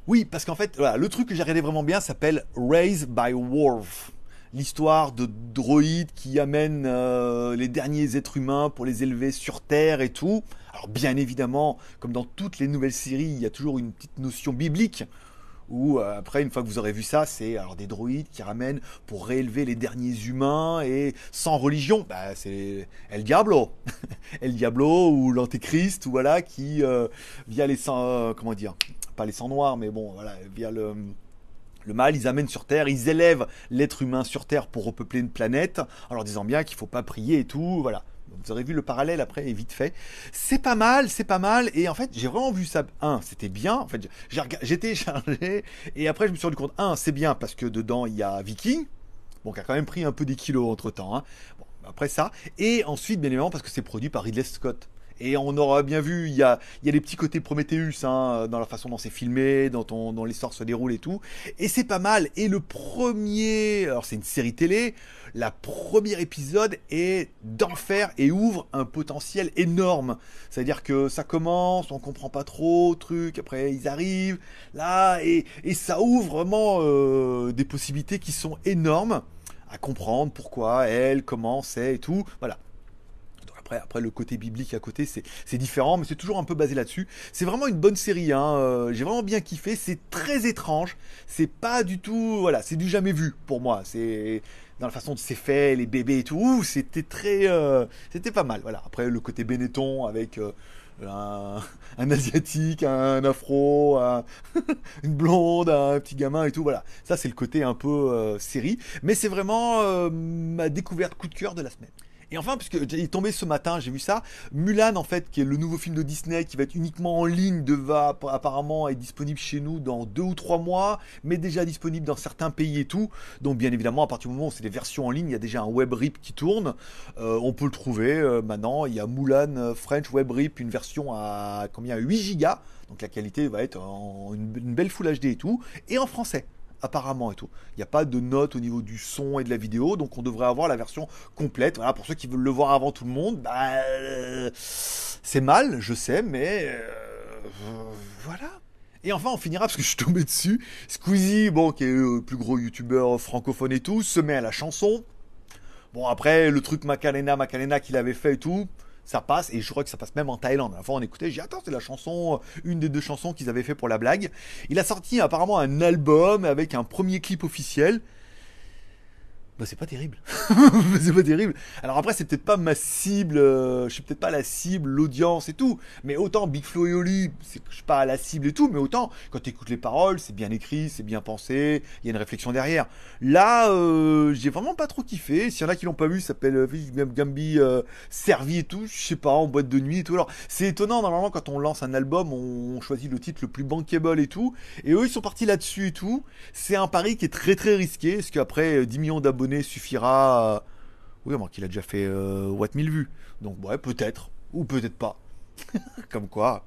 Oui, parce qu'en fait, le truc que j'ai regardé vraiment bien s'appelle Raised by Worf. L'histoire de droïdes qui amènent euh, les derniers êtres humains pour les élever sur Terre et tout. Alors bien évidemment, comme dans toutes les nouvelles séries, il y a toujours une petite notion biblique. Où euh, après, une fois que vous aurez vu ça, c'est alors des droïdes qui ramènent pour réélever les derniers humains et sans religion. Bah, c'est El Diablo, El Diablo ou l'Antéchrist ou voilà qui euh, via les euh, comment dire, pas les sangs noirs, mais bon voilà via le le mal, ils amènent sur Terre, ils élèvent l'être humain sur Terre pour repeupler une planète, en leur disant bien qu'il faut pas prier et tout, voilà. Vous aurez vu le parallèle après, est vite fait. C'est pas mal, c'est pas mal. Et en fait, j'ai vraiment vu ça. Un, c'était bien. En fait, j'ai téléchargé. Et après, je me suis rendu compte. Un, c'est bien parce que dedans, il y a Viking. Bon, qui a quand même pris un peu des kilos entre temps. Hein. Bon, après ça. Et ensuite, bien évidemment, parce que c'est produit par Ridley Scott. Et on aura bien vu, il y a, il y a des petits côtés Prometheus hein, dans la façon dont c'est filmé, on, dont l'histoire se déroule et tout. Et c'est pas mal. Et le premier, alors c'est une série télé, la premier épisode est d'enfer et ouvre un potentiel énorme. C'est-à-dire que ça commence, on comprend pas trop, truc, après ils arrivent, là, et, et ça ouvre vraiment euh, des possibilités qui sont énormes à comprendre pourquoi elle, comment c'est et tout. Voilà. Après, après, le côté biblique à côté, c'est différent, mais c'est toujours un peu basé là-dessus. C'est vraiment une bonne série, hein. euh, j'ai vraiment bien kiffé. C'est très étrange, c'est pas du tout, voilà, c'est du jamais vu pour moi. C'est dans la façon dont c'est fait, les bébés et tout, c'était très, euh, c'était pas mal. Voilà. Après, le côté Benetton avec euh, un, un asiatique, un afro, un- une blonde, un petit gamin et tout, voilà. Ça, c'est le côté un peu série, mais c'est vraiment ma découverte coup de cœur de la semaine. Et enfin, puisque j'ai tombé ce matin, j'ai vu ça, Mulan, en fait, qui est le nouveau film de Disney, qui va être uniquement en ligne, de, va apparemment être disponible chez nous dans deux ou trois mois, mais déjà disponible dans certains pays et tout. Donc, bien évidemment, à partir du moment où c'est des versions en ligne, il y a déjà un web rip qui tourne. Euh, on peut le trouver euh, maintenant. Il y a Mulan euh, French Web Rip, une version à combien? 8 gigas. Donc, la qualité va être en une belle Full HD et tout. Et en français apparemment et tout. Il n'y a pas de notes au niveau du son et de la vidéo, donc on devrait avoir la version complète. Voilà, pour ceux qui veulent le voir avant tout le monde, bah, euh, c'est mal, je sais, mais euh, voilà. Et enfin, on finira parce que je suis tombé dessus. Squeezie, bon, qui est le plus gros youtubeur francophone et tout, se met à la chanson. Bon, après, le truc Macarena, Macarena qu'il avait fait et tout, ça passe, et je crois que ça passe même en Thaïlande. La fois, on écoutait, j'ai attends, c'est la chanson, une des deux chansons qu'ils avaient fait pour la blague. Il a sorti apparemment un album avec un premier clip officiel. Bah, c'est pas terrible. c'est pas terrible. Alors après, c'est peut-être pas ma cible, euh, je suis peut-être pas la cible, l'audience et tout. Mais autant Big Flo et Oli, c'est je suis pas la cible et tout, mais autant quand tu écoutes les paroles, c'est bien écrit, c'est bien pensé, il y a une réflexion derrière. Là, euh, j'ai vraiment pas trop kiffé. S'il y en a qui l'ont pas vu, ça s'appelle euh, Gambi euh, servi et tout, je sais pas, en boîte de nuit et tout. Alors, c'est étonnant, normalement, quand on lance un album, on choisit le titre le plus bankable et tout. Et eux, ils sont partis là-dessus et tout. C'est un pari qui est très très risqué, parce qu'après, euh, 10 millions d'abonnés suffira. à- Oui, moi qu'il a déjà fait euh, What 1000 vues. Donc, ouais, peut-être. Ou peut-être pas. Comme quoi.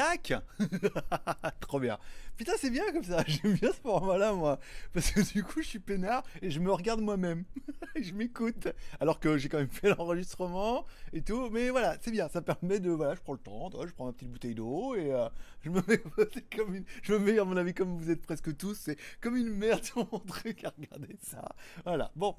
Trop bien. Putain, c'est bien comme ça. J'aime bien ce format-là, moi. Parce que du coup, je suis peinard et je me regarde moi-même. je m'écoute. Alors que j'ai quand même fait l'enregistrement et tout. Mais voilà, c'est bien. Ça permet de. Voilà, je prends le temps. Je prends ma petite bouteille d'eau et euh, je me mets comme une. Je me mets, à mon avis, comme vous êtes presque tous. C'est comme une merde sur mon truc à regarder ça. Voilà. Bon.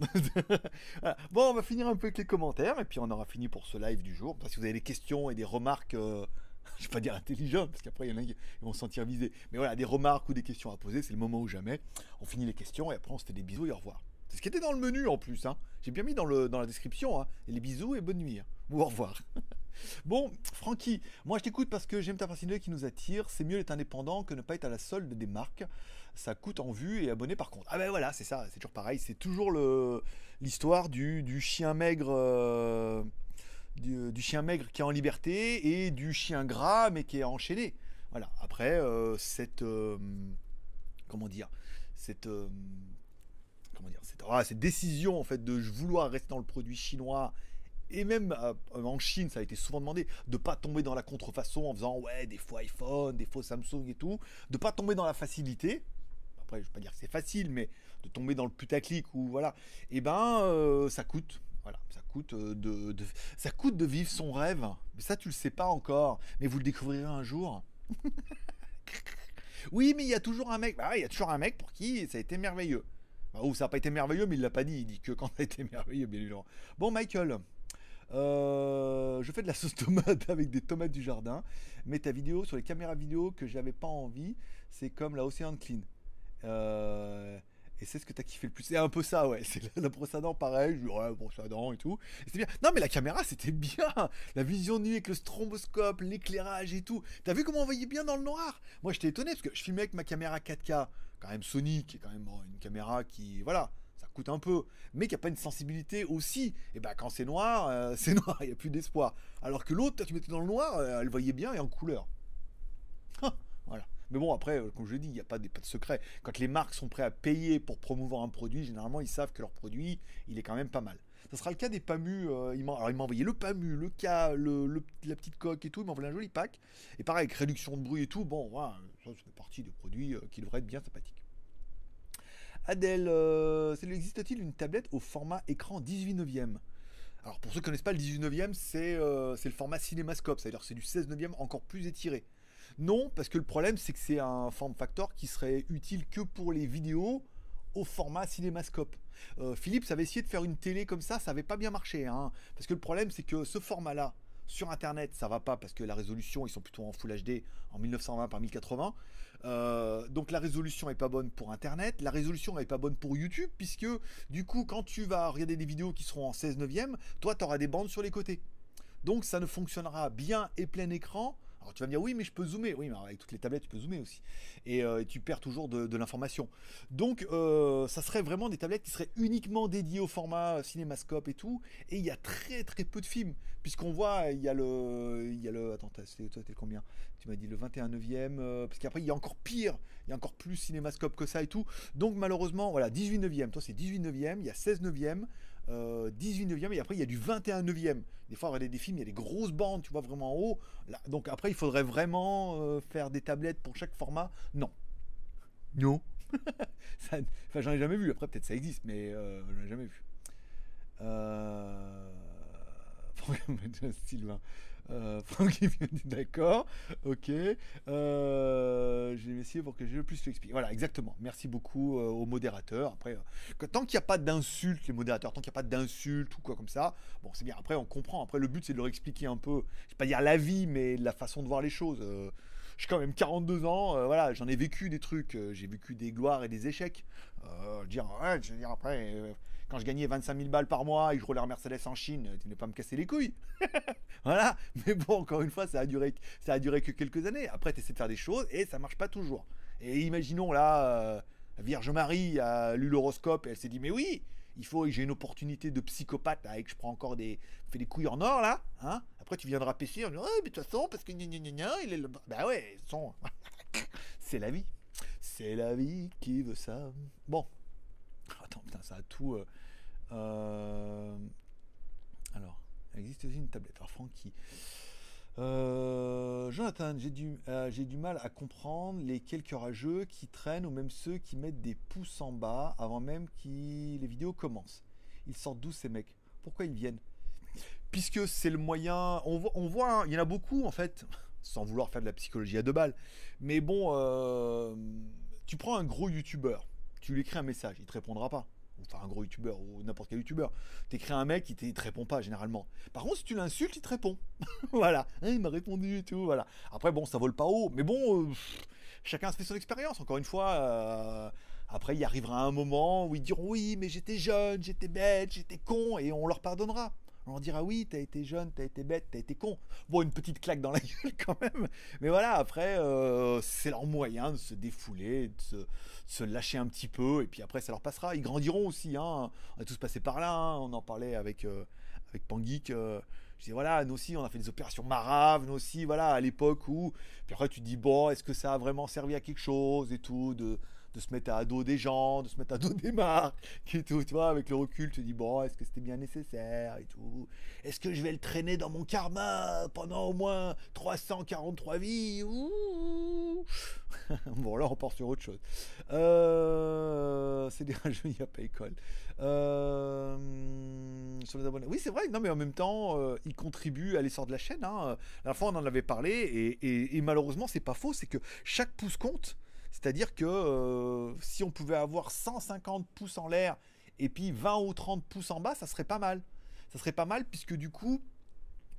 Bon, on va finir un peu avec les commentaires et puis on aura fini pour ce live du jour. Si vous avez des questions et des remarques. Euh, je vais pas dire intelligentes, parce qu'après, il y en a qui vont se sentir visés. Mais voilà, des remarques ou des questions à poser, c'est le moment ou jamais. On finit les questions et après, on se fait des bisous et au revoir. C'est ce qui était dans le menu en plus. Hein. J'ai bien mis dans, le, dans la description. Hein. Et les bisous et bonne nuit. Hein. Ou au revoir. bon, Francky, moi je t'écoute parce que j'aime ta personnalité qui nous attire. C'est mieux d'être indépendant que ne pas être à la solde des marques. Ça coûte en vue et abonné par contre. Ah ben voilà, c'est ça, c'est toujours pareil. C'est toujours l'histoire du, du, chien maigre. Euh, du, chien maigre qui est en liberté et du chien gras mais qui est enchaîné. Voilà. Après, euh, cette. Euh, comment dire Cette. Euh, comment dire ah, cette, décision en fait de vouloir rester dans le produit chinois. Et même en Chine, ça a été souvent demandé de pas tomber dans la contrefaçon en faisant ouais des faux iPhone, des faux Samsung et tout, de pas tomber dans la facilité. Après, je vais pas dire que c'est facile, mais de tomber dans le putaclic ou voilà. Et eh ben, ça coûte voilà, ça coûte euh, de, ça coûte de vivre son rêve. Mais ça, tu le sais pas encore. Mais vous le découvrirez un jour. oui, mais il y a toujours un mec. Bah, il y a toujours un mec pour qui ça a été merveilleux. Bah, ou ça n'a pas été merveilleux, mais il l'a pas dit. Il dit que quand ça a été merveilleux, bien évidemment. Bon, Michael. Euh, je fais de la sauce tomate avec des tomates du jardin, mais ta vidéo sur les caméras vidéo que j'avais pas envie, c'est comme la Ocean Clean. Euh, et c'est ce que t'as kiffé le plus. C'est un peu ça, ouais. C'est la, brosse à dents, pareil. Je dis, ouais, brosse à dents et tout. Bien. Non, mais la caméra, c'était bien. La vision nuit avec le stromboscope, l'éclairage et tout. T'as vu comment on voyait bien dans le noir? Moi, j'étais étonné parce que je filmais avec ma caméra 4K. Quand même Sony, qui est quand même une caméra qui. Voilà. Ça coûte un peu, mais qui a pas une sensibilité aussi. Et ben quand c'est noir, euh, c'est noir, il n'y a plus d'espoir. Alors que l'autre, tu mettais dans le noir, euh, elle voyait bien et en couleur. voilà. Mais bon, après, euh, comme je l'ai dit, il n'y a pas de, secret. Quand les marques sont prêtes à payer pour promouvoir un produit, généralement, ils savent que leur produit, il est quand même pas mal. Ça sera le cas des PAMU. Euh, il alors, il m'a envoyé le PAMU, le K, la petite coque et tout. Il m'a envoyé un joli pack. Et pareil, avec réduction de bruit et tout. Bon, voilà, ça, fait partie des produits euh, qui devraient être bien sympathiques. Adèle, existe-t-il une tablette au format écran 18 neuvième? Alors pour ceux qui ne connaissent pas le 18 neuvième, c'est le format cinémascope, c'est-à-dire c'est du 16 neuvième encore plus étiré. Non, parce que le problème, c'est que c'est un form factor qui serait utile que pour les vidéos au format cinémascope. Euh, Philips avait essayé de faire une télé comme ça, ça n'avait pas bien marché. Hein. parce que le problème, c'est que ce format-là, sur Internet, ça va pas parce que la résolution, ils sont plutôt en Full HD en 1920 par 1080. Euh, donc la résolution est pas bonne pour Internet, la résolution n'est pas bonne pour YouTube, puisque du coup, quand tu vas regarder des vidéos qui seront en 16 neuvième, toi, tu auras des bandes sur les côtés. Donc ça ne fonctionnera bien et plein écran alors tu vas me dire oui mais je peux zoomer. Oui mais avec toutes les tablettes tu peux zoomer aussi. Et, euh, tu perds toujours de, l'information. Donc euh, ça serait vraiment des tablettes qui seraient uniquement dédiées au format cinémascope et tout. Et il y a très très peu de films. Puisqu'on voit, il y a le. Il y a le. Attends, toi t'es combien? Tu m'as dit le 21 neuvième. Euh, parce qu'après il y a encore pire. Il y a encore plus cinémascope que ça et tout. Donc malheureusement, voilà, 18 neuvième. Toi c'est 18 neuvième. Il y a 16 neuvième. 18 neuvième et après il y a du 21 neuvième. Des fois, regarder des films, il y a des grosses bandes, tu vois, vraiment en haut. donc après, il faudrait vraiment euh, faire des tablettes pour chaque format. Non. Non. enfin, j'en ai jamais vu. Après, peut-être ça existe, mais euh, j'en ai jamais vu. Euh... Sylvain. Euh, Franck d'accord, ok. Euh, je vais essayer pour que j'ai le plus. Voilà, exactement. Merci beaucoup euh, aux modérateurs. Après, tant qu'il n'y a pas d'insultes, les modérateurs, tant qu'il n'y a pas d'insultes ou quoi comme ça, bon, c'est bien. Après, on comprend. Après, le but, c'est de leur expliquer un peu, je vais pas dire la vie, mais la façon de voir les choses. j'ai quand même 42 ans, voilà, j'en ai vécu des trucs, j'ai vécu des gloires et des échecs. dire, ouais, je veux dire, après quand je gagnais 25 000 balles par mois et je roulais en Mercedes en Chine, tu n'es pas me casser les couilles. voilà. Mais bon, encore une fois, ça a duré, ça a duré que quelques années. Après, tu essaies de faire des choses et ça marche pas toujours. Et imaginons là, euh, Vierge Marie a lu l'horoscope et elle s'est dit, mais oui, il faut, j'ai une opportunité de psychopathe avec je prends encore des, fais des couilles en or là, hein. Après, tu viendras pêcher en disant, mais de toute façon, parce que gna, gna, gna, il est le, bah ouais, son, c'est la vie. C'est la vie qui veut ça. Bon. Attends, putain, ça a tout. Euh, euh, alors, existe aussi une tablette. Alors, Francky. Euh, Jonathan, j'ai du, euh, j'ai du mal à comprendre les quelques rageux qui traînent ou même ceux qui mettent des pouces en bas avant même que les vidéos commencent. Ils sortent d'où ces mecs? Pourquoi ils viennent? Puisque c'est le moyen. On voit, hein, il y en a beaucoup en fait, sans vouloir faire de la psychologie à deux balles. Mais bon, tu prends un gros youtubeur, tu lui écris un message, il te répondra pas un gros youtubeur ou n'importe quel youtubeur. T'écris un mec, il, te répond pas généralement. Par contre, si tu l'insultes, il te répond. voilà, hein, il m'a répondu et tout. Voilà. Après, bon, ça vole pas haut, mais bon, euh, chacun se fait son expérience. Encore une fois. Euh, après, il arrivera un moment où ils diront oui, mais j'étais jeune, j'étais bête, j'étais con, et on leur pardonnera. On leur dira oui, t'as été jeune, t'as été bête, t'as été con. Bon, une petite claque dans la gueule quand même. Mais voilà, après, euh, c'est leur moyen de se défouler, de se, lâcher un petit peu, et puis après, ça leur passera. Ils grandiront aussi. Hein. On a tous passé par là. Hein. On en parlait avec, euh, avec Pangeek. Euh. je disais, voilà, nous aussi, on a fait des opérations maraves, nous aussi, voilà, à l'époque où. Puis après, tu te dis, bon, est-ce que ça a vraiment servi à quelque chose et tout de de se mettre à dos des gens, de se mettre à dos des marques, et tout, tu vois, avec le recul, tu te dis, bon, est-ce que c'était bien nécessaire et tout? Est-ce que je vais le traîner dans mon karma pendant au moins 343 vies? Bon, là, on part sur autre chose. Euh, c'est des jeux, il n'y a pas école. Euh, sur les abonnés. Oui, c'est vrai, non, mais en même temps, euh, ils contribuent à l'essor de la chaîne. Hein. La fois, on en avait parlé, et, et, et malheureusement, c'est pas faux, c'est que chaque pouce compte. C'est-à-dire que euh, si on pouvait avoir 150 pouces en l'air et puis 20 ou 30 pouces en bas, ça serait pas mal. Ça serait pas mal puisque du coup,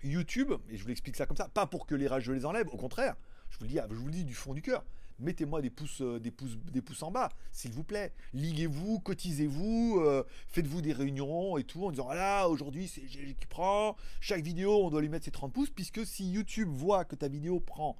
YouTube, et je vous l'explique ça comme ça, pas pour que les rageux les enlèvent, au contraire, je vous le dis, je du fond du cœur. Mettez-moi des pouces, euh, des pouces, des pouces en bas, s'il vous plaît. Liguez-vous, cotisez-vous, euh, faites-vous des réunions et tout en disant ah aujourd'hui c'est GG qui prend. Chaque vidéo on doit lui mettre ses 30 pouces puisque si YouTube voit que ta vidéo prend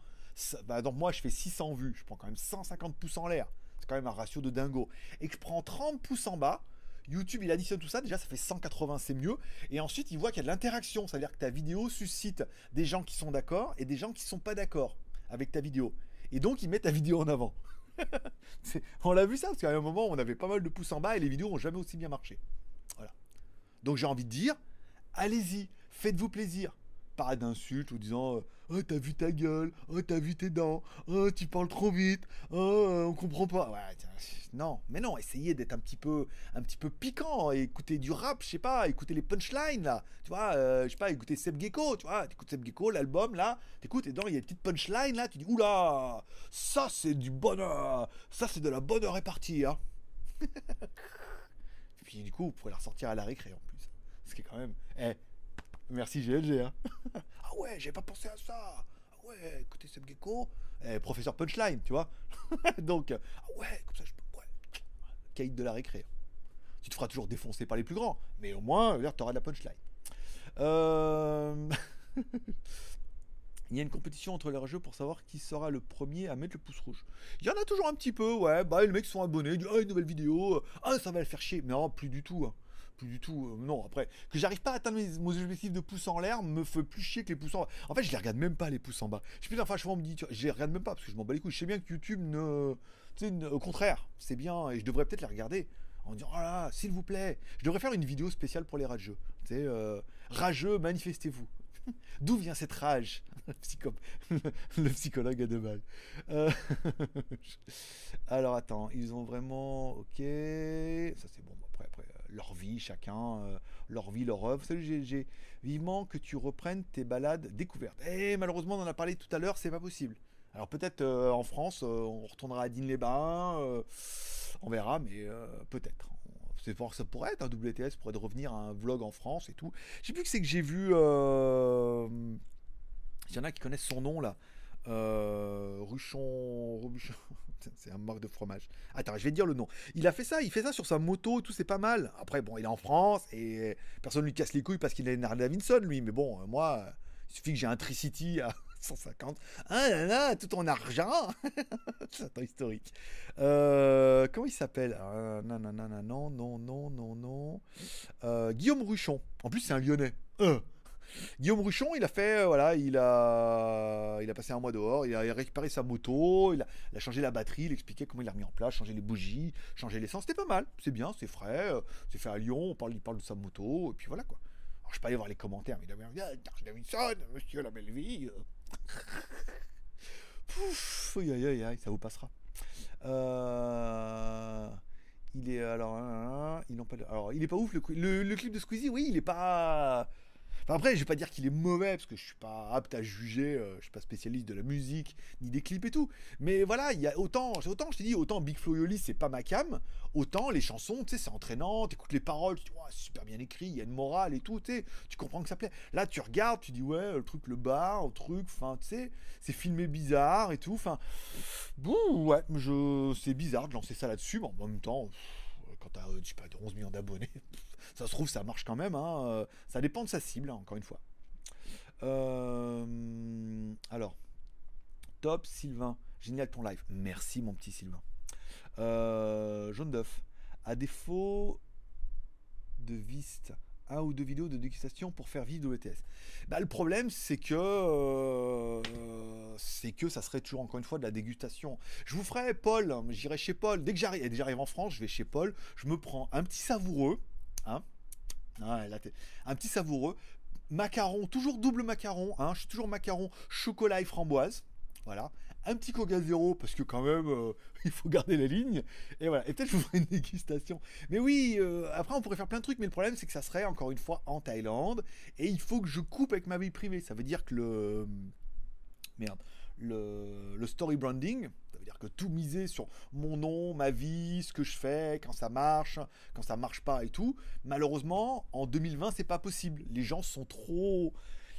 bah, donc moi je fais 600 vues, je prends quand même 150 pouces en l'air, c'est quand même un ratio de dingo, et que je prends 30 pouces en bas, YouTube il additionne tout ça, déjà ça fait 180, c'est mieux, et ensuite il voit qu'il y a de l'interaction, c'est-à-dire que ta vidéo suscite des gens qui sont d'accord et des gens qui sont pas d'accord avec ta vidéo, et donc il met ta vidéo en avant. on l'a vu ça, parce qu'à un moment on avait pas mal de pouces en bas et les vidéos ont jamais aussi bien marché. Voilà. Donc j'ai envie de dire, allez-y, faites-vous plaisir. Pas d'insultes ou disant euh, Oh, t'as vu ta gueule, oh, t'as vu tes dents, oh, tu parles trop vite, oh, euh, on comprend pas. non, mais non, essayez d'être un petit peu, un petit peu piquant, écoutez du rap, je sais pas, écoutez les punchlines là, tu vois, euh, je sais pas, écoutez Seb Gecko, tu vois, t'écoutes Seb Gecko, l'album là, t'écoutes et dedans il y a des petites punchlines là, tu dis oula, ça c'est du bonheur, ça c'est de la bonne répartie, hein. Puis du coup, vous pourrez la ressortir à la récré en plus. Ce qui est quand même. Eh, Merci GLG. Hein. ah ouais, j'ai pas pensé à ça. Ah ouais, écoutez Seb Gecko, eh, professeur punchline, tu vois. Donc, ah ouais, comme ça je peux. Ouais. Caïd de la récré. Tu te feras toujours défoncer par les plus grands, mais au moins, tu auras de la punchline. Euh... Il y a une compétition entre les jeux pour savoir qui sera le premier à mettre le pouce rouge. Il y en a toujours un petit peu, ouais. Bah, les mecs sont abonnés, disent, ah, une nouvelle vidéo, ah, ça va le faire chier. Mais non, plus du tout. Hein du tout. Euh, non, après, que j'arrive pas à atteindre mes, objectifs de pouces en l'air me fait plus chier que les pouces en bas. En fait, je les regarde même pas les pouces en bas. Je suis enfin, je me dis, je les regarde même pas parce que je m'en bats les couilles. Je sais bien que YouTube ne. Tu sais, au contraire, c'est bien et je devrais peut-être les regarder en disant, oh s'il vous plaît, je devrais faire une vidéo spéciale pour les rageux. Tu sais, euh, rageux, manifestez-vous. D'où vient cette rage? Le, psychologue a de mal. Euh, alors attends, ils ont vraiment. Ok. Ça c'est bon. Leur vie, chacun, euh, leur vie, leur œuvre. Salut GG, vivement que tu reprennes tes balades découvertes. Et eh, malheureusement, on en a parlé tout à l'heure, c'est pas possible. Alors peut-être euh, en France, euh, on retournera à Digne-les-Bains, on verra, mais peut-être. C'est fort, ça pourrait être un WTS, pourrait revenir à un vlog en France et tout. Je sais plus que c'est que j'ai vu. Il y en a qui connaissent son nom là. Ruchon, Ruchon, c'est un marque de fromage. Attends, je vais te dire le nom. Il a fait ça, il fait ça sur sa moto, tout c'est pas mal. Après, bon, il est en France et personne lui casse les couilles parce qu'il est Harley Davidson, lui. Mais bon, euh, moi, euh, il suffit que j'ai un Tricity à 150. Ah là là, tout en argent. Attends, historique. Euh, comment il s'appelle? Ah, non, non, non, non, non, non, non, Guillaume Ruchon. En plus, c'est un Lyonnais. Guillaume Ruchon, il a fait, euh, voilà, il a, il a passé un mois dehors, il a récupéré sa moto, il a, changé la batterie, il expliquait comment il l'a remis en place, changé les bougies, changé l'essence, c'était pas mal, c'est bien, c'est frais, euh, c'est fait à Lyon, on parle, il parle de sa moto, et puis voilà quoi. je peux aller voir les commentaires, mais il a Davidson, monsieur la belle vie. Pouf, aïe, aïe, aïe, ça vous passera. Euh, il est alors, ils n'ont pas, alors il est pas ouf le, le, clip de Squeezie, oui, il est pas après, je vais pas dire qu'il est mauvais parce que je suis pas apte à juger, euh, je suis pas spécialiste de la musique ni des clips et tout. Mais voilà, il y a autant, autant je t'ai dit, autant Big Flo Yoli c'est pas ma cam, autant les chansons, tu sais, c'est entraînant, écoutes les paroles, tu dis super bien écrit, il y a une morale et tout, tu sais, tu comprends que ça plaît. Là, tu regardes, tu dis ouais, le truc le bar, le truc, enfin, tu sais, c'est filmé bizarre et tout, enfin, bon, ouais, je, c'est bizarre de lancer ça là-dessus, mais en même temps, quand t'as, je sais pas, 11 millions d'abonnés. Ça se trouve, ça marche quand même. Hein, euh, ça dépend de sa cible, hein, encore une fois. Euh, alors, top Sylvain, génial ton live. Merci mon petit Sylvain. Euh, jaune d'œuf. À défaut de Vist, un ou deux vidéos de dégustation pour faire vivre l'OETS. Bah, le problème, c'est que c'est que ça serait toujours encore une fois de la dégustation. Je vous ferai Paul, hein, j'irai chez Paul. Dès que j'arrive en France, je vais chez Paul. Je me prends un petit savoureux Hein un petit savoureux. Macaron, toujours double macaron. Hein, je suis toujours macaron, chocolat et framboise. Voilà. Un petit coca zéro, parce que quand même, euh, il faut garder la ligne. Et voilà. Et peut-être je vous ferai une dégustation. Mais oui, euh, après, on pourrait faire plein de trucs, mais le problème, c'est que ça serait encore une fois en Thaïlande. Et il faut que je coupe avec ma vie privée. Ça veut dire que le. Merde. Le, le story branding, c'est-à-dire que tout miser sur mon nom, ma vie, ce que je fais, quand ça marche, quand ça marche pas et tout. Malheureusement, en 2020, c'est pas possible. Les gens sont trop.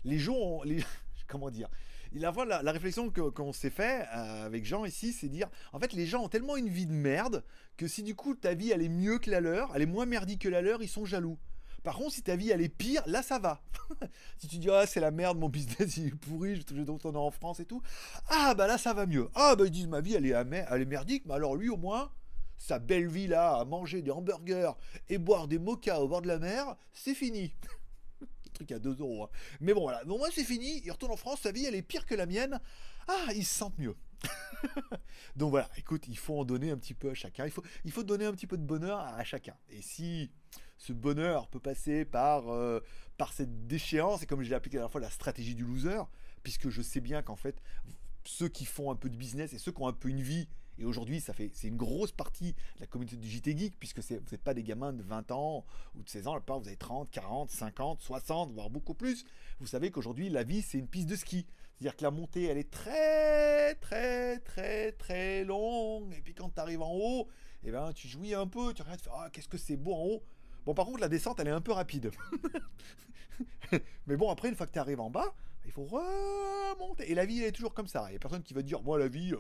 Les gens. Les... Comment dire il la, la réflexion qu'on s'est fait euh, avec Jean ici, c'est dire en fait les gens ont tellement une vie de merde que si du coup ta vie elle est mieux que la leur, elle est moins merdique que la leur, ils sont jaloux. Par contre, si ta vie elle est pire, là ça va. si tu dis ah c'est la merde, mon business il est pourri, je vais retourner en France et tout, ah bah là ça va mieux. Ah bah ils disent ma vie elle est, merdique, mais alors lui au moins sa belle vie là à manger des hamburgers et boire des mochas au bord de la mer, c'est fini. Truc à 2 euros. Hein. Mais bon voilà, bon moi c'est fini, il retourne en France, sa vie elle est pire que la mienne. Ah, ils se sentent mieux. Donc voilà, écoute, il faut en donner un petit peu à chacun. Il faut donner un petit peu de bonheur à chacun. Et si ce bonheur peut passer par, euh, par cette déchéance, et comme je l'ai appliqué la dernière fois, la stratégie du loser, puisque je sais bien qu'en fait, ceux qui font un peu de business et ceux qui ont un peu une vie, et aujourd'hui, ça fait, c'est une grosse partie de la communauté du JT Geek, puisque vous n'êtes pas des gamins de 20 ans ou de 16 ans, la plupart vous avez 30, 40, 50, 60, voire beaucoup plus. Vous savez qu'aujourd'hui, la vie, c'est une piste de ski. C'est-à-dire que la montée, elle est très, très, très, très longue. Et puis quand tu arrives en haut, eh ben, tu jouis un peu, tu regardes, tu ah, qu'est-ce que c'est beau en haut. Bon, par contre, la descente, elle est un peu rapide. Mais bon, après, une fois que tu arrives en bas, il faut remonter. Et la vie, elle est toujours comme ça. Il n'y a personne qui va te dire, moi, la vie, euh,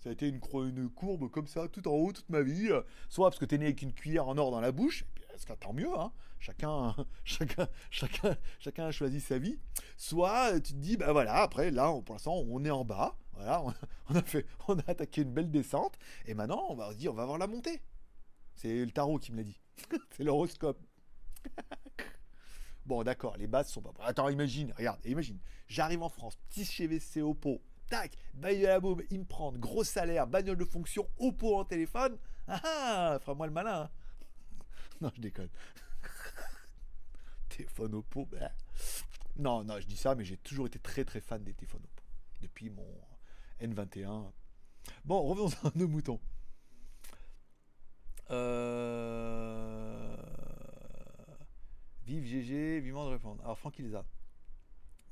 ça a été une, une, courbe comme ça, tout en haut, toute ma vie. Soit parce que tu es né avec une cuillère en or dans la bouche, et tant mieux, hein. Chacun, chacun, chacun, chacun a choisi sa vie. Soit tu te dis, ben voilà, après, là, pour l'instant, on est en bas. Voilà, on a, fait, on a attaqué une belle descente. Et maintenant, on va se dire, on va voir la montée. C'est le tarot qui me l'a dit. c'est l'horoscope. bon, d'accord, les bases sont pas. Attends, imagine, regarde, imagine. J'arrive en France, petit CVC Oppo, tac, bail de la boum, il me prend, gros salaire, bagnole de fonction, Oppo en téléphone. Ah ah, fera-moi le malin. Hein. non, je déconne. téléphone Oppo, bah. Non, non, je dis ça, mais j'ai toujours été très très fan des téléphones Oppo. Depuis mon N21. Bon, revenons à nos moutons. Euh... Vive GG, vivement de répondre. Alors Francky Leza,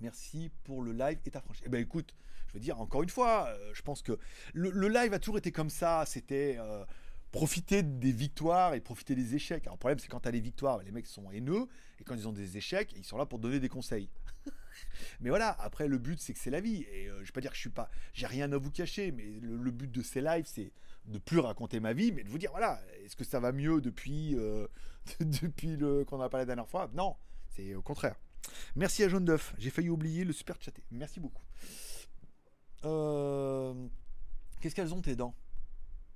merci pour le live et ta franchise. Eh ben écoute, je veux dire encore une fois, euh, je pense que le, live a toujours été comme ça. C'était euh, profiter des victoires et profiter des échecs. Alors le problème c'est quand tu as les victoires, les mecs sont haineux et quand ils ont des échecs, ils sont là pour donner des conseils. mais voilà, après le but c'est que c'est la vie et euh, je vais pas dire que je suis pas, j'ai rien à vous cacher, mais le but de ces lives c'est de plus raconter ma vie, mais de vous dire voilà, est-ce que ça va mieux depuis, euh, depuis le qu'on a parlé la dernière fois? Non, c'est au contraire. Merci à Jaune d'œuf. J'ai failli oublier le super chaté. Merci beaucoup. Euh, qu'est-ce qu'elles ont tes dents?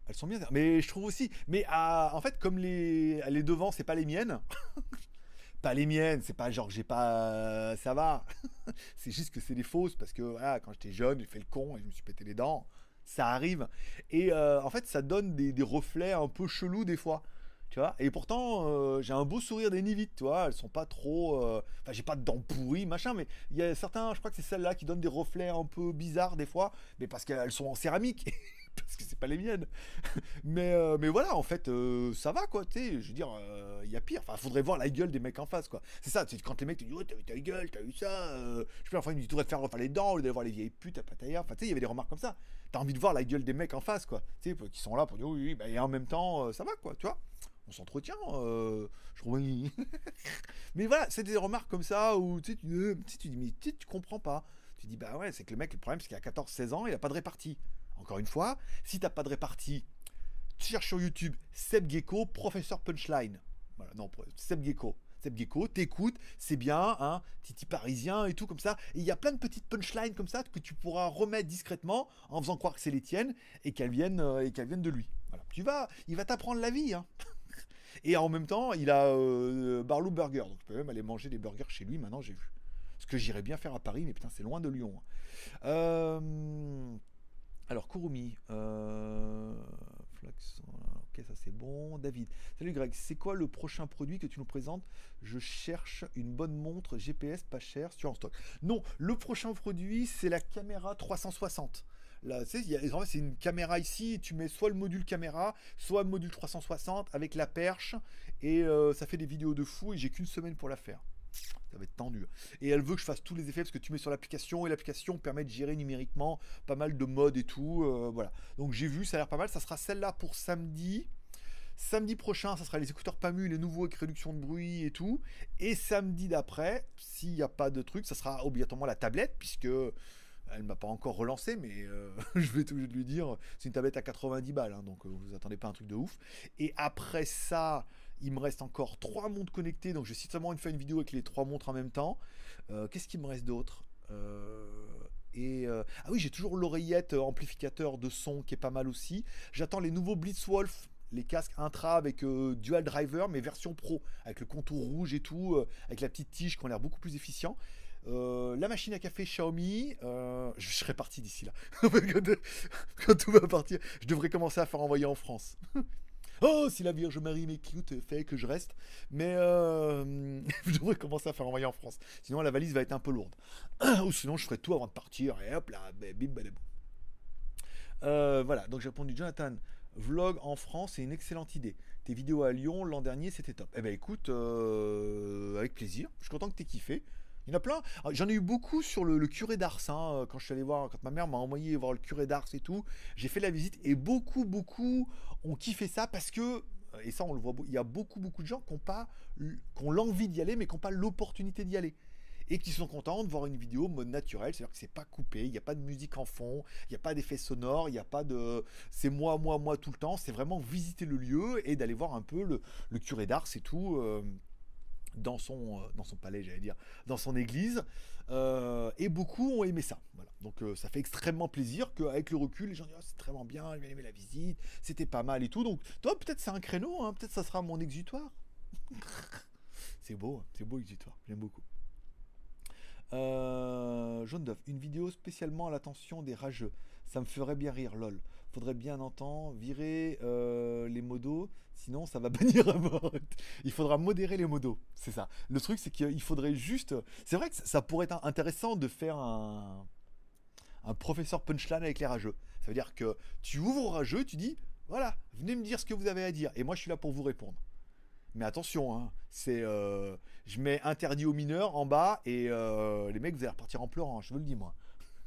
Elles sont bien. Mais je trouve aussi. Mais en fait, comme les, les devant, c'est pas les miennes. pas les miennes. C'est pas genre j'ai pas. ça va. c'est juste que c'est des fausses parce que quand j'étais jeune, j'ai fait le con et je me suis pété les dents ça arrive. Et euh, en fait, ça donne des, reflets un peu chelous des fois. Tu vois Et pourtant, euh, j'ai un beau sourire des Nivites, tu vois. Elles sont pas trop. euh, Enfin, j'ai pas de dents pourries, machin, mais il y a certains, je crois que c'est celles-là qui donnent des reflets un peu bizarres des fois, mais parce qu'elles sont en céramique. parce que c'est pas les miennes. mais, euh, mais voilà, en fait, euh, ça va, quoi. Je veux dire, euh, il y a pire. Enfin, faudrait voir la gueule des mecs en face, quoi. C'est ça, c'est quand les mecs te disent, oh, t'as vu ta gueule, t'as vu ça. euh, je sais enfin, ils me disent, tu devrais faire refaire les dents, au lieu voir les vieilles putes à Pattaya. Enfin, tu sais, il y avait des remarques comme ça. T'as envie de voir la gueule des mecs en face, quoi. Tu sais, qui sont là pour dire, oui, bah, et en même temps, euh, ça va, quoi, tu vois. On s'entretient, euh, je trouve. mais voilà, c'est des remarques comme ça où tu sais, tu, euh, tu dis, mais tu tu comprends pas. Tu dis, bah ouais, c'est que le mec, le problème, c'est qu'il a 14-16 ans, il a pas de répartie. Encore une fois, si t'as pas de répartie, tu cherches sur YouTube Seb Gecko, professeur punchline. Voilà, non, Seb Gecko. Seb Gecko, t'écoutes, c'est bien, hein, titi parisien et tout comme ça. Et il y a plein de petites punchlines comme ça que tu pourras remettre discrètement en faisant croire que c'est les tiennes et qu'elles viennent, euh, et qu'elles viennent de lui. Voilà. Tu vas, il va t'apprendre la vie, hein. Et en même temps, il a euh, Barlow Burger. Donc je peux même aller manger des burgers chez lui maintenant, j'ai vu. Ce que j'irais bien faire à Paris, mais putain, c'est loin de Lyon. hein. Euh, Kurumi. Euh... Flax. Ok, ça c'est bon. David. Salut Greg, c'est quoi le prochain produit que tu nous présentes? Je cherche une bonne montre GPS pas chère sur en stock. Non, le prochain produit, c'est la caméra 360. Là, c'est une caméra ici, tu mets soit le module caméra, soit le module 360 avec la perche, et euh, ça fait des vidéos de fou, et j'ai qu'une semaine pour la faire. Ça va être tendu. Et elle veut que je fasse tous les effets parce que tu mets sur l'application et l'application permet de gérer numériquement pas mal de modes et tout. euh, voilà. Donc j'ai vu, ça a l'air pas mal. Ça sera celle-là pour samedi. Samedi prochain, ça sera les écouteurs PAMU, les nouveaux avec réduction de bruit et tout. Et samedi d'après, s'il n'y a pas de truc, ça sera obligatoirement la tablette, puisque elle m'a pas encore relancé, mais euh, je vais de lui dire, c'est une tablette à 90 balles, hein, donc euh, vous attendez pas un truc de ouf. Et après ça, il me reste encore trois montres connectées, donc je vais certainement faire une vidéo avec les trois montres en même temps. Euh, Qu'est-ce qu'il me reste d'autre? Euh, et euh, ah oui, j'ai toujours l'oreillette amplificateur de son qui est pas mal aussi. J'attends les nouveaux Blitzwolf, les casques intra avec dual driver, mais version pro, avec le contour rouge et tout, avec la petite tige qui ont l'air beaucoup plus efficient. La machine à café Xiaomi, je serai parti d'ici là. quand tout va partir, je devrais commencer à faire envoyer en France. Oh, si la Vierge Marie m'écoute, fait que je reste. Mais euh, je devrais commencer à faire envoyer en France. Sinon, la valise va être un peu lourde. Ou sinon, je ferai tout avant de partir. Et hop là, bim, badabou. Euh, voilà, donc j'ai répondu Jonathan. Vlog en France, c'est une excellente idée. Tes vidéos à Lyon l'an dernier, c'était top. Eh ben écoute, euh, avec plaisir. Je suis content que t'aies kiffé. Il y en a plein. Ah, J'en ai eu beaucoup sur le, curé d'Ars. hein, quand je suis allé voir, quand ma mère m'a envoyé voir le curé d'Ars et tout. J'ai fait la visite et beaucoup, beaucoup ont kiffé ça parce que, et ça on le voit, il y a beaucoup, beaucoup de gens qui ont, pas, qui ont l'envie d'y aller mais qui n'ont pas l'opportunité d'y aller. Et qui sont contents de voir une vidéo mode naturel, c'est-à-dire que c'est pas coupé, il n'y a pas de musique en fond, il n'y a pas d'effet sonore, il n'y a pas de. C'est moi, moi, moi tout le temps, c'est vraiment visiter le lieu et d'aller voir un peu le, curé d'Ars et tout. euh, dans son, euh, dans son palais, j'allais dire, dans son église. Euh, et beaucoup ont aimé ça. Donc euh, ça fait extrêmement plaisir qu'avec le recul, les gens disent Ah, c'est vraiment bien, j'ai aimé la visite, c'était pas mal et tout. Donc toi, peut-être c'est un créneau, hein, peut-être ça sera mon exutoire. c'est beau, hein, c'est beau exutoire, j'aime beaucoup. Jaune d'œuf, une vidéo spécialement à l'attention des rageux. Ça me ferait bien rire, lol. Faudrait bien entendre virer euh, les modos, sinon ça va bannir à mort. Il faudra modérer les modos, c'est ça. Le truc, c'est qu'il faudrait juste. C'est vrai que ça pourrait être intéressant de faire un, un professeur punchline avec les rageux. Ça veut dire que tu ouvres au rageux, tu dis voilà, venez me dire ce que vous avez à dire, et moi je suis là pour vous répondre. Mais attention, hein, c'est, euh, je mets interdit aux mineurs en bas et euh, les mecs vous allez repartir en pleurant, je vous le dis moi.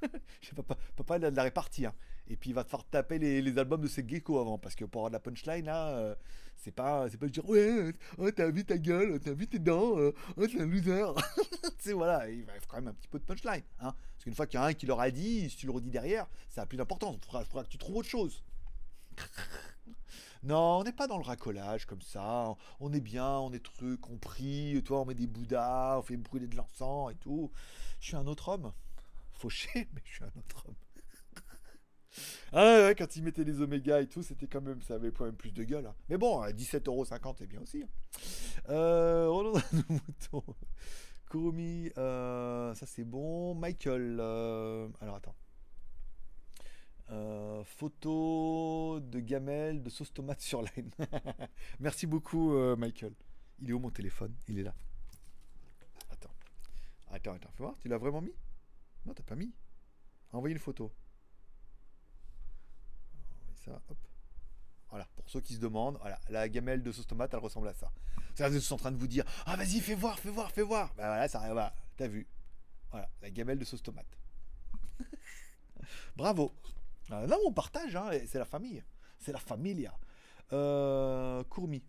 je sais pas, papa il a de la répartie. hein. Et puis il va te faire taper les, albums de ces geckos avant parce que pour avoir de la punchline là, euh, c'est pas, c'est pas dire ouais, oh, t'as vu ta gueule, t'as vu tes dents, euh, oh t'es un loser. c'est voilà, il va quand même un petit peu de punchline, hein. Parce qu'une fois qu'il y a un qui leur a dit, si tu le redis derrière, ça a plus d'importance. Il faudra, faudra que tu trouves autre chose. Non, on n'est pas dans le racolage comme ça. On est bien, on est truc, on prie, toi, on met des bouddhas, on fait brûler de l'encens et tout. Je suis un autre homme. Fauché, mais je suis un autre homme. Ah ouais, quand ils mettaient les oméga et tout, c'était quand même, ça avait quand même plus de gueule. hein. Mais bon, à 17,50€, c'est bien aussi. hein. Euh, Roland Mouton. Kurumi, euh, ça c'est bon. Michael, euh, alors attends. Euh, photo de gamelle de sauce tomate sur line. Merci beaucoup, Michael. Il est où mon téléphone? Il est là. Attends. Attends, attends. Fais voir. Tu l'as vraiment mis? Non, t'as pas mis. Envoyez une photo. Ça, hop. Voilà, pour ceux qui se demandent, voilà, la gamelle de sauce tomate, elle ressemble à ça. C'est vous êtes en train de vous dire, ah vas-y, fais voir, fais voir, fais voir. Ben voilà, ça, voilà, t'as vu. Voilà, la gamelle de sauce tomate. Bravo. là, on partage, hein, c'est la famille. C'est la familia. Euh, Courmi.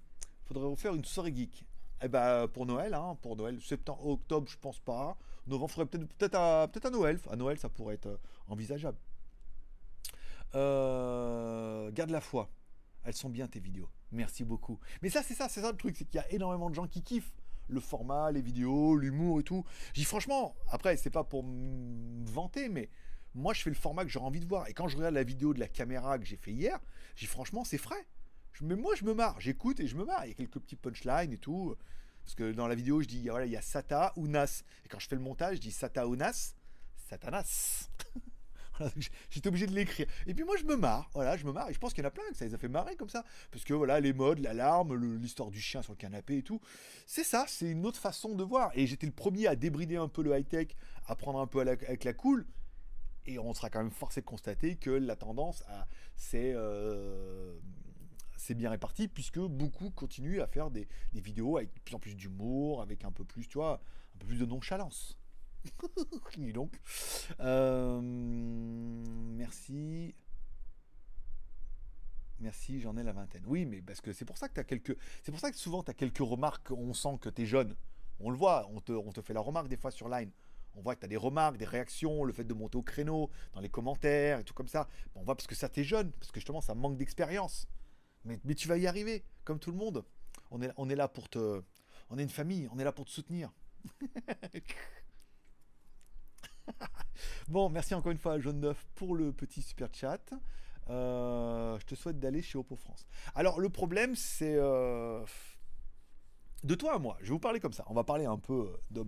Faudrait refaire une soirée geek. Eh ben, pour Noël, hein, pour Noël, septembre, octobre, je pense pas. Novembre, faudrait peut-être peut-être à, Noël. À Noël, ça pourrait être euh, envisageable. Euh, garde la foi. Elles sont bien tes vidéos. Merci beaucoup. Mais ça, c'est ça, c'est ça le truc, c'est qu'il y a énormément de gens qui kiffent le format, les vidéos, l'humour et tout. J'ai franchement, après, c'est pas pour me vanter, mais moi, je fais le format que j'aurais envie de voir. Et quand je regarde la vidéo de la caméra que j'ai fait hier, j'ai franchement, c'est frais. Mais moi, je me marre. J'écoute et je me marre. Il y a quelques petits punchlines et tout. Parce que dans la vidéo, je dis, voilà, il y a Sata ou Nas. Et quand je fais le montage, je dis Sata ou Nas. Satanas. J'étais obligé de l'écrire. Et puis moi, je me marre. Voilà, je me marre. Et je pense qu'il y en a plein que ça les a fait marrer comme ça. Parce que voilà, les modes, l'alarme, l'histoire du chien sur le canapé et tout. C'est ça, c'est une autre façon de voir. Et j'étais le premier à débrider un peu le high-tech, à prendre un peu avec la cool. Et on sera quand même forcé de constater que la tendance, c'est euh, c'est bien réparti, puisque beaucoup continuent à faire des, vidéos avec de plus en plus d'humour, avec un peu plus, tu vois, un peu plus de nonchalance. donc. Euh, merci. Merci, j'en ai la vingtaine. Oui, mais parce que c'est pour ça que quelques. C'est pour ça que souvent tu as quelques remarques, on sent que tu es jeune. On le voit, on te, on te fait la remarque des fois sur Line. On voit que tu as des remarques, des réactions, le fait de monter au créneau, dans les commentaires et tout comme ça. on voit parce que ça t'es jeune, parce que justement ça manque d'expérience. Mais, tu vas y arriver, comme tout le monde. On est, on est là pour te. On est une famille, on est là pour te soutenir. bon, merci encore une fois à Jaune 9 pour le petit super chat. Euh, je te souhaite d'aller chez Oppo France. Alors, le problème, c'est. Euh, de toi à moi, je vais vous parler comme ça. On va parler un peu euh.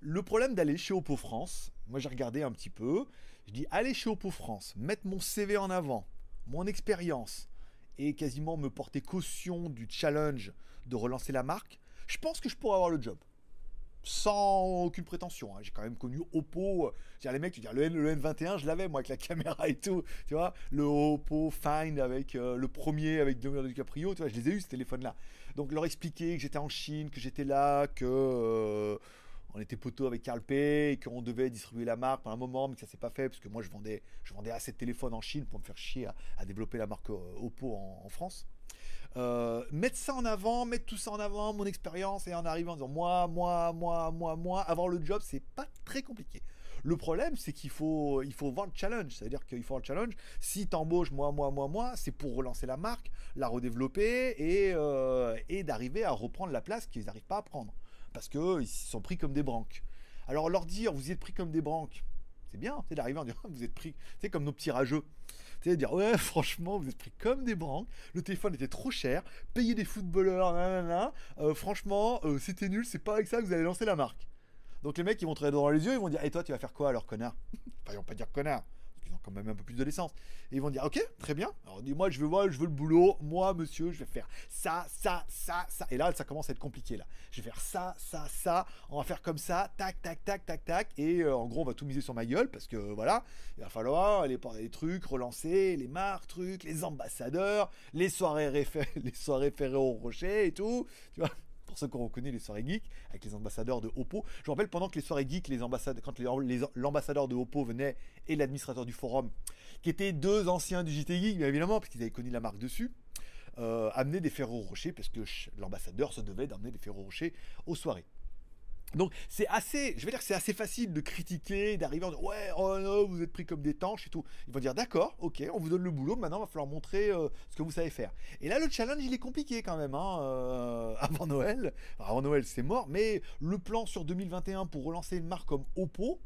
Le problème d'aller chez Oppo France, moi j'ai regardé un petit peu. Je dis aller chez Oppo France, mettre mon CV en avant, mon expérience et quasiment me porter caution du challenge de relancer la marque. Je pense que je pourrais avoir le job sans aucune prétention. Hein. J'ai quand même connu Oppo. Euh, les mecs, tu dis, le, N, 21 je l'avais moi avec la caméra et tout. Tu vois, le Oppo Find avec euh, le premier avec Leonardo DiCaprio. Tu vois, je les ai eu ce téléphone-là. Donc leur expliquer que j'étais en Chine, que j'étais là, que euh, on était poteau avec Carl Pay, et qu'on devait distribuer la marque pendant un moment, mais que ça s'est pas fait parce que moi je vendais, assez de téléphones en Chine pour me faire chier à, développer la marque Oppo en France. Euh, mettre ça en avant, mettre tout ça en avant, mon expérience, et en arrivant en disant moi, moi, moi, moi, moi, avoir le job, c'est pas très compliqué. Le problème, c'est qu'il faut, il faut voir le challenge. C'est-à-dire qu'il faut voir le challenge. Si t'embauches moi, moi, moi, moi, c'est pour relancer la marque, la redévelopper et, euh, et d'arriver à reprendre la place qu'ils n'arrivent pas à prendre. Parce qu'ils sont pris comme des branques. Alors leur dire, vous êtes pris comme des branques, c'est bien, c'est d'arriver en disant, vous êtes pris, c'est comme nos petits rageux. C'est dire ouais franchement vous êtes pris comme des branques, le téléphone était trop cher, payer des footballeurs, nanana, euh, franchement euh, c'était nul, c'est pas avec ça que vous allez lancer la marque. Donc les mecs ils vont te dans les yeux, ils vont dire et toi tu vas faire quoi alors connard? Enfin pas dire connard, quand même un peu plus de licence. Et ils vont dire, ok, très bien. Alors dis-moi, je veux voir, je veux le boulot. Moi, monsieur, je vais faire ça, ça, ça, ça. Et là, ça commence à être compliqué là. Je vais faire ça, ça, ça. On va faire comme ça, tac, tac, tac, tac, tac. Et euh, en gros, on va tout miser sur ma gueule parce que voilà, il va falloir aller par des trucs, relancer les marques, trucs, les ambassadeurs, les soirées référées, les soirées au Rocher et tout. Tu vois pour ceux qui ont reconnu les soirées geeks, avec les ambassadeurs de Oppo. Je me rappelle pendant que les soirées geeks, quand l'ambassadeur de Oppo venait et l'administrateur du forum, qui étaient deux anciens du JT Geek, bien évidemment, parce qu'ils avaient connu la marque dessus, euh, amener des ferros rochers, parce que l'ambassadeur se devait d'amener des ferros rochers aux soirées. Donc c'est assez, je vais dire c'est assez facile de critiquer, d'arriver en disant ouais, oh non, vous êtes pris comme des tanches et tout. Ils vont dire d'accord, ok, on vous donne le boulot, maintenant il va falloir montrer euh, ce que vous savez faire. Et là le challenge il est compliqué quand même, hein, euh, avant Noël. avant Noël c'est mort, mais le plan sur 2021 pour relancer une marque comme Oppo,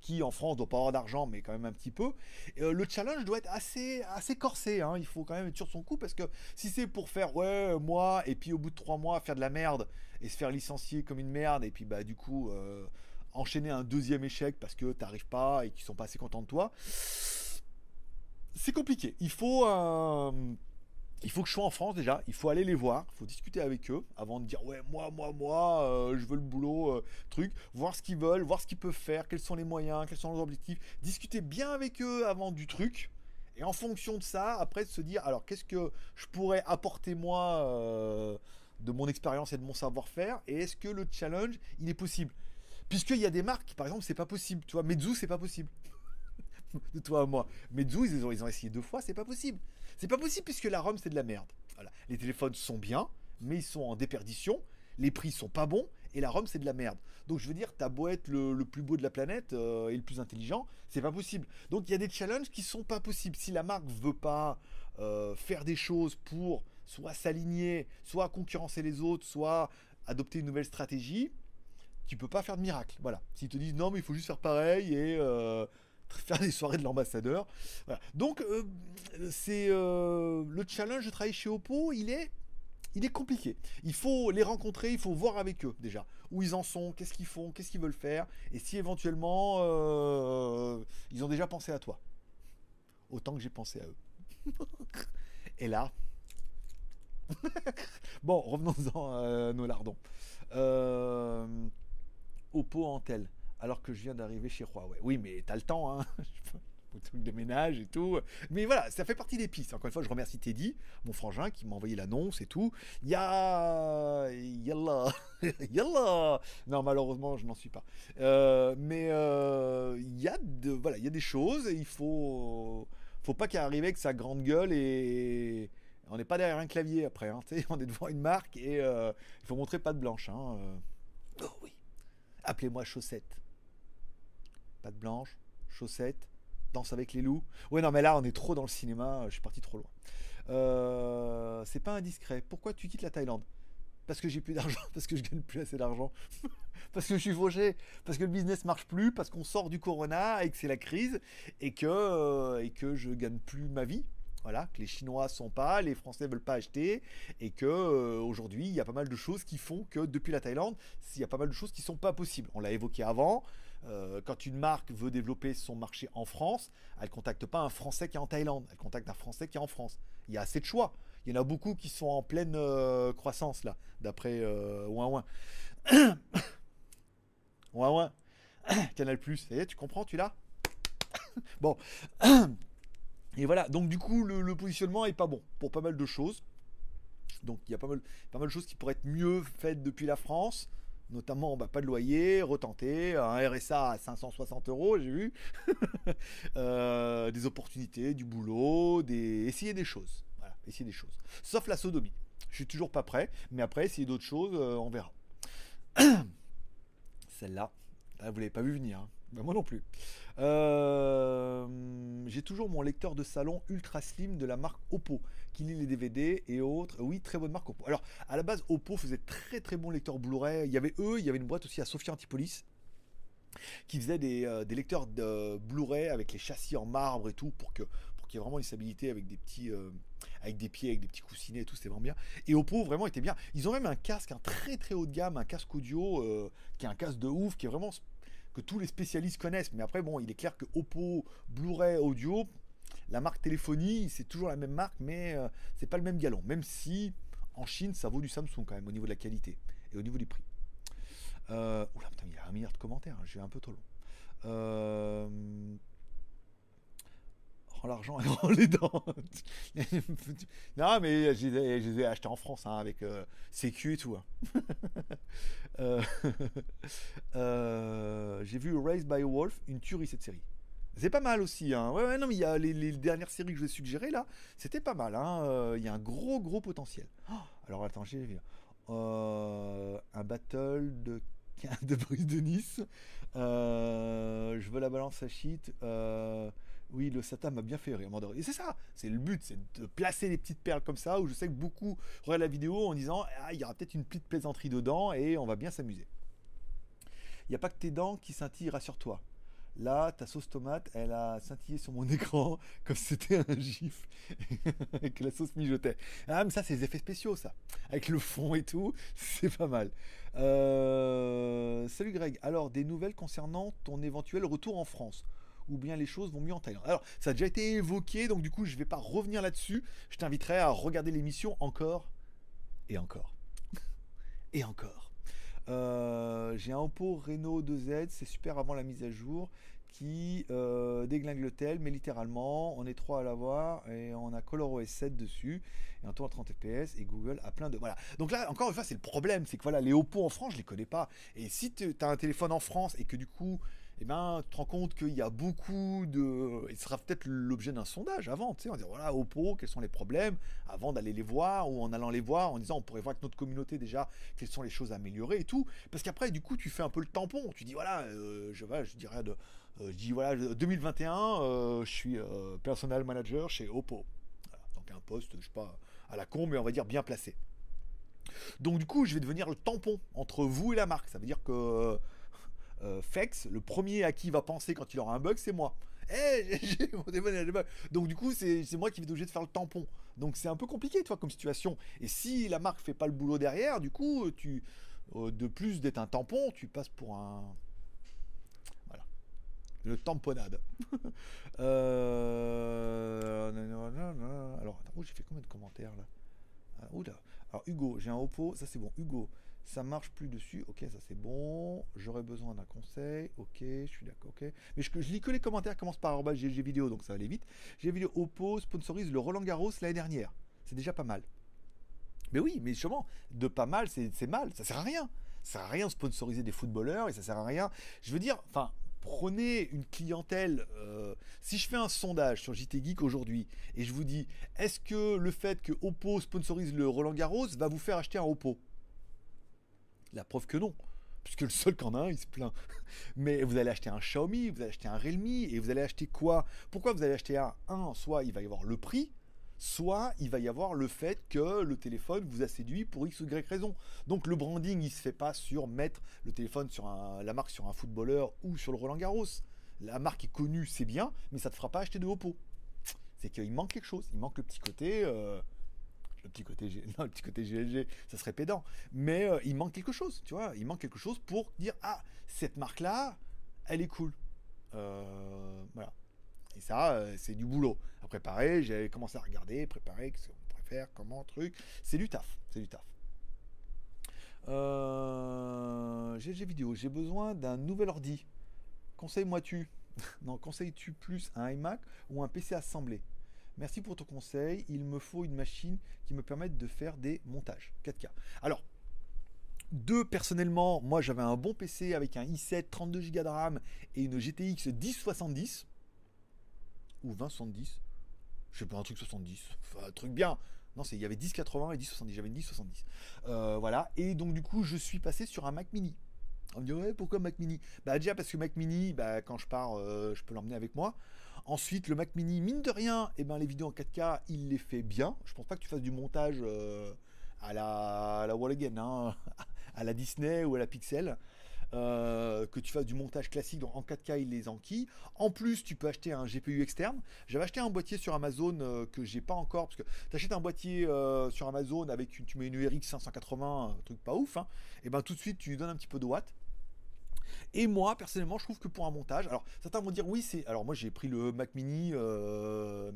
qui en France doit pas avoir d'argent, mais quand même un petit peu. Euh, le challenge doit être assez, assez corsé. Hein. Il faut quand même être sur son coup parce que si c'est pour faire ouais moi et puis au bout de trois mois faire de la merde et se faire licencier comme une merde et puis bah du coup euh, enchaîner un deuxième échec parce que t'arrives pas et qu'ils sont pas assez contents de toi, c'est compliqué. Il faut il faut que je sois en France déjà, il faut aller les voir, il faut discuter avec eux avant de dire ouais moi moi moi euh, je veux le boulot euh, truc, voir ce qu'ils veulent, voir ce qu'ils peuvent faire, quels sont les moyens, quels sont leurs objectifs, discuter bien avec eux avant du truc. Et en fonction de ça après de se dire alors qu'est-ce que je pourrais apporter moi euh, de mon expérience et de mon savoir-faire? Et est-ce que le challenge il est possible? Puisqu'il y a des marques par exemple c'est pas possible. Tu vois Meizu c'est pas possible. De toi à moi. Meizu ils ont, ils ont essayé deux fois c'est pas possible c'est pas possible puisque la ROM c'est de la merde. Les téléphones sont bien, mais ils sont en déperdition. Les prix sont pas bons et la ROM c'est de la merde. Donc je veux dire, t'as beau être le, plus beau de la planète euh, et le plus intelligent, c'est pas possible. Donc il y a des challenges qui sont pas possibles. Si la marque veut pas euh, faire des choses pour soit s'aligner, soit concurrencer les autres, soit adopter une nouvelle stratégie, tu peux pas faire de miracle. Voilà. S'ils te disent non mais il faut juste faire pareil et euh, faire des soirées de l'ambassadeur. Donc, euh, c'est euh, le challenge de travailler chez Oppo, il est, il est compliqué. Il faut les rencontrer, il faut voir avec eux déjà où ils en sont, qu'est-ce qu'ils font, qu'est-ce qu'ils veulent faire, et si éventuellement euh, ils ont déjà pensé à toi, autant que j'ai pensé à eux. et là, bon, revenons-en à nos lardons. Oppo Antel alors que je viens d'arriver chez Huawei. Oui, mais t'as le temps, hein truc de ménage et tout. Mais voilà, ça fait partie des pistes. Encore une fois, je remercie Teddy, mon frangin, qui m'a envoyé l'annonce et tout. Ya, yalla, yalla. Non, malheureusement, je n'en suis pas. Euh, mais euh, il y a de, voilà, il y a des choses. Et il faut, faut pas qu'il arrive avec sa grande gueule et on n'est pas derrière un clavier après. Hein, on est devant une marque et euh, il faut montrer pas de blanche. Hein, oh oui. Appelez-moi chaussette de blanche, chaussettes, danse avec les loups. Ouais, non, mais là, on est trop dans le cinéma, je suis parti trop loin. Euh, c'est pas indiscret. Pourquoi tu quittes la Thaïlande? Parce que j'ai plus d'argent, parce que je gagne plus assez d'argent, parce que je suis fauché, parce que le business marche plus, parce qu'on sort du corona et que c'est la crise et que, euh, et que je gagne plus ma vie. Voilà, que les Chinois sont pas, les Français veulent pas acheter, et que euh, aujourd'hui il y a pas mal de choses qui font que depuis la Thaïlande, il y a pas mal de choses qui sont pas possibles. On l'a évoqué avant. Euh, quand une marque veut développer son marché en France, elle contacte pas un Français qui est en Thaïlande, elle contacte un Français qui est en France. Il y a assez de choix. Il y en a beaucoup qui sont en pleine euh, croissance là, d'après euh, Ouin Ouin. Ouin. Canal Plus, tu comprends, tu l'as Bon. Et voilà, donc du coup, le, positionnement est pas bon pour pas mal de choses. Donc il y a pas mal, pas mal de choses qui pourraient être mieux faites depuis la France notamment bah, pas de loyer, retenter, un RSA à 560 euros, j'ai vu, euh, des opportunités, du boulot, des... essayer des choses. Voilà, essayer des choses. Sauf la sodomie. Je suis toujours pas prêt, mais après, essayer d'autres choses, euh, on verra. Celle-là, vous l'avez pas vu venir. Hein. Ben, moi non plus. Euh, j'ai toujours mon lecteur de salon ultra slim de la marque Oppo qui lit les DVD et autres. Oui, très bonne marque Oppo. Alors, à la base, Oppo faisait très très bon lecteur Blu-ray. Il y avait eux, il y avait une boîte aussi à Sophia Antipolis qui faisait des, euh, lecteurs de Blu-ray avec les châssis en marbre et tout pour que pour qu'il y ait vraiment une stabilité avec des petits euh, avec des pieds avec des petits coussinets et tout c'était vraiment bien et Oppo vraiment était bien ils ont même un casque un très très haut de gamme un casque audio qui est un casque de ouf qui est vraiment tous les spécialistes connaissent. Mais après, bon, il est clair que Oppo, Blu-ray, audio, la marque téléphonie, c'est toujours la même marque, mais euh, c'est pas le même galon. Même si en Chine, ça vaut du Samsung quand même au niveau de la qualité et au niveau du prix. Euh, oula, putain, il y a un milliard de commentaires, hein, j'ai un peu trop long. Euh, l'argent et les dents. non, mais je les ai achetés en France hein, avec euh, CQ et tout. Hein. Euh, euh, j'ai vu Raised by Wolf, une tuerie cette série. C'est pas mal aussi. Hein. Ouais, ouais, non, mais il y a les, dernières séries que je vais suggérer là, c'était pas mal. Hein. Il y a un gros, gros potentiel. Alors attends, j'ai vu. un battle de, de Brise de Nice. je veux la balance à shit. Oui, le Satan m'a bien fait rire. Et c'est ça, c'est le but, c'est de placer des petites perles comme ça, où je sais que beaucoup regardent la vidéo en disant ah, il y aura peut-être une petite plaisanterie dedans et on va bien s'amuser. Il n'y a pas que tes dents qui scintillent, rassure-toi. Là, ta sauce tomate, elle a scintillé sur mon écran comme c'était un gif et que la sauce mijotait. Ah, mais ça, c'est des effets spéciaux, ça. Avec le fond et tout, c'est pas mal. Euh, Salut Greg. Alors, des nouvelles concernant ton éventuel retour en France ou bien les choses vont mieux en Thaïlande. Alors, ça a déjà été évoqué, donc du coup, je ne vais pas revenir là-dessus. Je t'inviterai à regarder l'émission encore et encore et encore. Euh, j'ai un Oppo Reno 2Z, c'est super avant la mise à jour, qui euh, déglingue le tel, mais littéralement, on est trois à l'avoir et on a ColorOS 7 dessus et on tourne à 30 fps et Google a plein de voilà. Donc là, encore une fois, c'est le problème, c'est que voilà, les Oppo en France, je les connais pas. Et si tu as un téléphone en France et que du coup eh ben, tu te rends compte qu'il y a beaucoup de. Il sera peut-être l'objet d'un sondage avant, tu sais, va dire voilà, Oppo, quels sont les problèmes, avant d'aller les voir, ou en allant les voir, en disant on pourrait voir avec notre communauté déjà quelles sont les choses à améliorer et tout. Parce qu'après, du coup, tu fais un peu le tampon. Tu dis voilà, euh, je, je dirais de. Euh, je dis voilà, 2021, euh, je suis personnel manager chez Oppo. donc un poste, je sais pas, à la con, mais on va dire bien placé. Donc du coup, je vais devenir le tampon entre vous et la marque. Ça veut dire que euh, Fex, le premier à qui il va penser quand il aura un bug, c'est moi. Eh, Donc du coup, c'est moi qui vais être obligé de faire le tampon. Donc c'est un peu compliqué, toi, comme situation. Et si la marque fait pas le boulot derrière, du coup, tu, euh, de plus d'être un tampon, tu passes pour un, voilà, le tamponnade. euh... Alors, attends, j'ai fait combien de commentaires là? Ah, Oula. Alors Hugo, j'ai un Oppo, ça c'est bon. Hugo, ça marche plus dessus, ok, ça c'est bon, j'aurais besoin d'un conseil, ok, je suis d'accord, ok. Mais je, lis que les commentaires commencent par GG vidéo, donc ça va aller vite. GG vidéo Oppo sponsorise le Roland Garros l'année dernière. C'est déjà pas mal. Mais oui, mais justement, de pas mal, c'est mal, ça sert à rien. Ça sert à rien de sponsoriser des footballeurs et ça sert à rien. Je veux dire, enfin, prenez une clientèle. Euh, si je fais un sondage sur JT Geek aujourd'hui et je vous dis, est-ce que le fait que Oppo sponsorise le Roland Garros va vous faire acheter un Oppo? La preuve que non. Puisque le seul qu'en a un, il se plaint. Mais vous allez acheter un Xiaomi, vous allez acheter un Realme, et vous allez acheter quoi? Pourquoi vous allez acheter un soit il va y avoir le prix, soit il va y avoir le fait que le téléphone vous a séduit pour X ou Y raison. Donc le branding, il se fait pas sur mettre le téléphone sur un, la marque sur un footballeur ou sur le Roland Garros. La marque est connue, c'est bien, mais ça ne te fera pas acheter de Oppo. C'est qu'il manque quelque chose. Il manque le petit côté. Euh, le petit côté, non, le petit côté GLG, ça serait pédant. Mais euh, il manque quelque chose, tu vois. Il manque quelque chose pour dire ah cette marque là, elle est cool. Euh, voilà. Et ça, euh, c'est du boulot. À préparer, j'ai commencé à regarder, préparer, ce qu'on préfère, comment, truc. C'est du taf, c'est du taf. GG vidéo, j'ai besoin d'un nouvel ordi. Conseille-moi-tu? Non, conseilles-tu plus un iMac ou un PC assemblé? Merci pour ton conseil. Il me faut une machine qui me permette de faire des montages 4K. Alors, deux, personnellement, moi j'avais un bon PC avec un i7 32 Go de RAM et une GTX 1070 ou 2070. Je sais pas, un truc 70. Enfin, un truc bien. Non, il y avait 1080 et 1070. J'avais une 1070. Euh, voilà. Et donc, du coup, je suis passé sur un Mac mini. On me dit, ouais, pourquoi Mac mini? Bah, déjà parce que Mac mini, bah, quand je pars, euh, je peux l'emmener avec moi. Ensuite, le Mac Mini, mine de rien, eh ben, les vidéos en 4K, il les fait bien. Je pense pas que tu fasses du montage euh, à la, à la Wall Again, hein, à la Disney ou à la Pixel. Euh, que tu fasses du montage classique en 4K, il les enquille. En plus, tu peux acheter un GPU externe. J'avais acheté un boîtier sur Amazon euh, que j'ai pas encore, parce que tu achètes un boîtier sur Amazon avec une, tu mets une URX 580, un truc pas ouf, et hein. eh ben tout de suite tu lui donnes un petit peu de watts. Et moi, personnellement, je trouve que pour un montage, alors certains vont dire oui, c'est. Alors moi, j'ai pris le Mac Mini. Euh,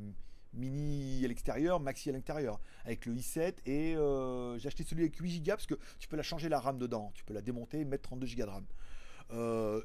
mini à l'extérieur, maxi à l'intérieur, avec le i7 et euh, j'ai acheté celui avec 8 Go parce que tu peux la changer la RAM dedans, tu peux la démonter mettre 32 Go de RAM.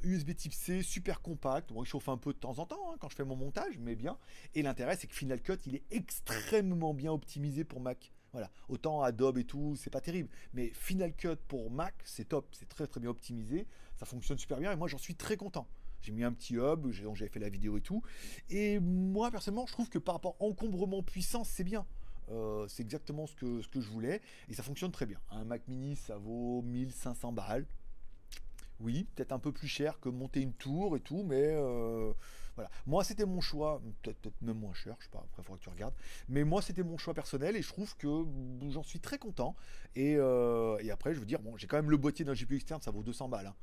USB euh, type C, super compact. Bon, il chauffe un peu de temps en temps hein, quand je fais mon montage, mais bien. Et l'intérêt, c'est que Final Cut, il est extrêmement bien optimisé pour Mac. Voilà. Autant Adobe et tout, c'est pas terrible. Mais Final Cut pour Mac, c'est top. C'est très très bien optimisé. Ça fonctionne super bien et moi j'en suis très content. J'ai mis un petit hub dont j'avais fait la vidéo et tout. Et moi personnellement, je trouve que par rapport encombrement puissance, c'est bien. Euh, c'est exactement ce que, ce que je voulais et ça fonctionne très bien. Un Mac mini, ça vaut 1500 balles. Oui, peut-être un peu plus cher que monter une tour et tout, mais euh, voilà. Moi, c'était mon choix, peut-être même moins cher, je sais pas, après, il faudra que tu regardes. Mais moi, c'était mon choix personnel et je trouve que j'en suis très content. Et, euh, après, je veux dire, bon, j'ai quand même le boîtier d'un GPU externe, ça vaut 200 balles. Hein.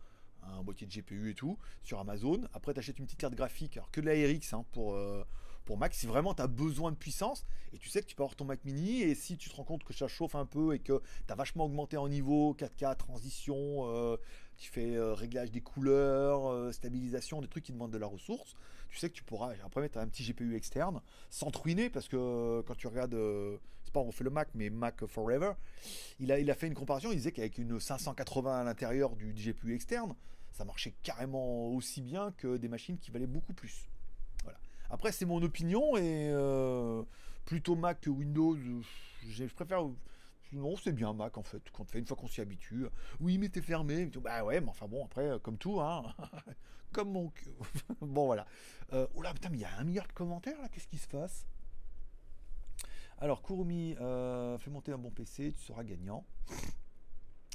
Un boîtier de GPU et tout, sur Amazon. Après, tu achètes une petite carte graphique, alors que de la RX hein, pour, euh, pour Mac, si vraiment tu as besoin de puissance, et tu sais que tu peux avoir ton Mac mini, et si tu te rends compte que ça chauffe un peu et que tu as vachement augmenté en niveau, 4K, transition, euh, tu fais euh, réglage des couleurs, stabilisation, des trucs qui demandent de la ressource, tu sais que tu pourras après mettre un petit GPU externe, sans te ruiner, parce que quand tu regardes on fait le Mac, mais Mac Forever, il a, il a fait une comparaison, il disait qu'avec une 580 à l'intérieur du GPU externe, ça marchait carrément aussi bien que des machines qui valaient beaucoup plus. Voilà. Après, c'est mon opinion et euh, plutôt Mac que Windows, je préfère. Non, c'est bien Mac en fait, quand fait, une fois qu'on s'y habitue. Oui, mais t'es fermé. Bah ouais, mais enfin bon, après, comme tout, hein. comme mon. bon, voilà. Euh, oh putain, mais il y a un milliard de commentaires là, qu'est-ce qui se passe? Alors, Kurumi, euh, fais monter un bon PC, tu seras gagnant.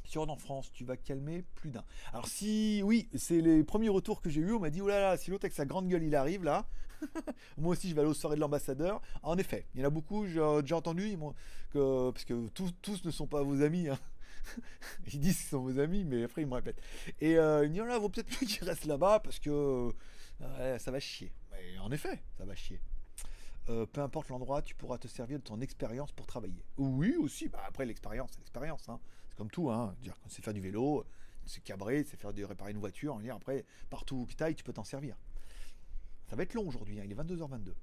Sur en France, tu vas calmer plus d'un. Alors si, oui, c'est les premiers retours que j'ai eu. On m'a dit, oh là là, si l'autre avec sa grande gueule il arrive là, moi aussi je vais aller aux soirées de l'ambassadeur. En effet, il y en a beaucoup, j'ai déjà entendu, que, parce que tous, ne sont pas vos amis. Hein. ils disent qu'ils sont vos amis, mais après ils me répètent. Et euh, me disent, oh là, vaut peut-être plus qu'ils restent là-bas parce que ça va chier. Mais en effet, ça va chier. Euh, peu importe l'endroit, tu pourras te servir de ton expérience pour travailler. Oui, aussi. Bah, après, l'expérience, c'est l'expérience. Hein. C'est comme tout. Hein. C'est faire du vélo, c'est cabrer, c'est faire de réparer une voiture. Dire, après, partout où tu ailles, tu peux t'en servir. Ça va être long aujourd'hui. Hein. Il est 22h22.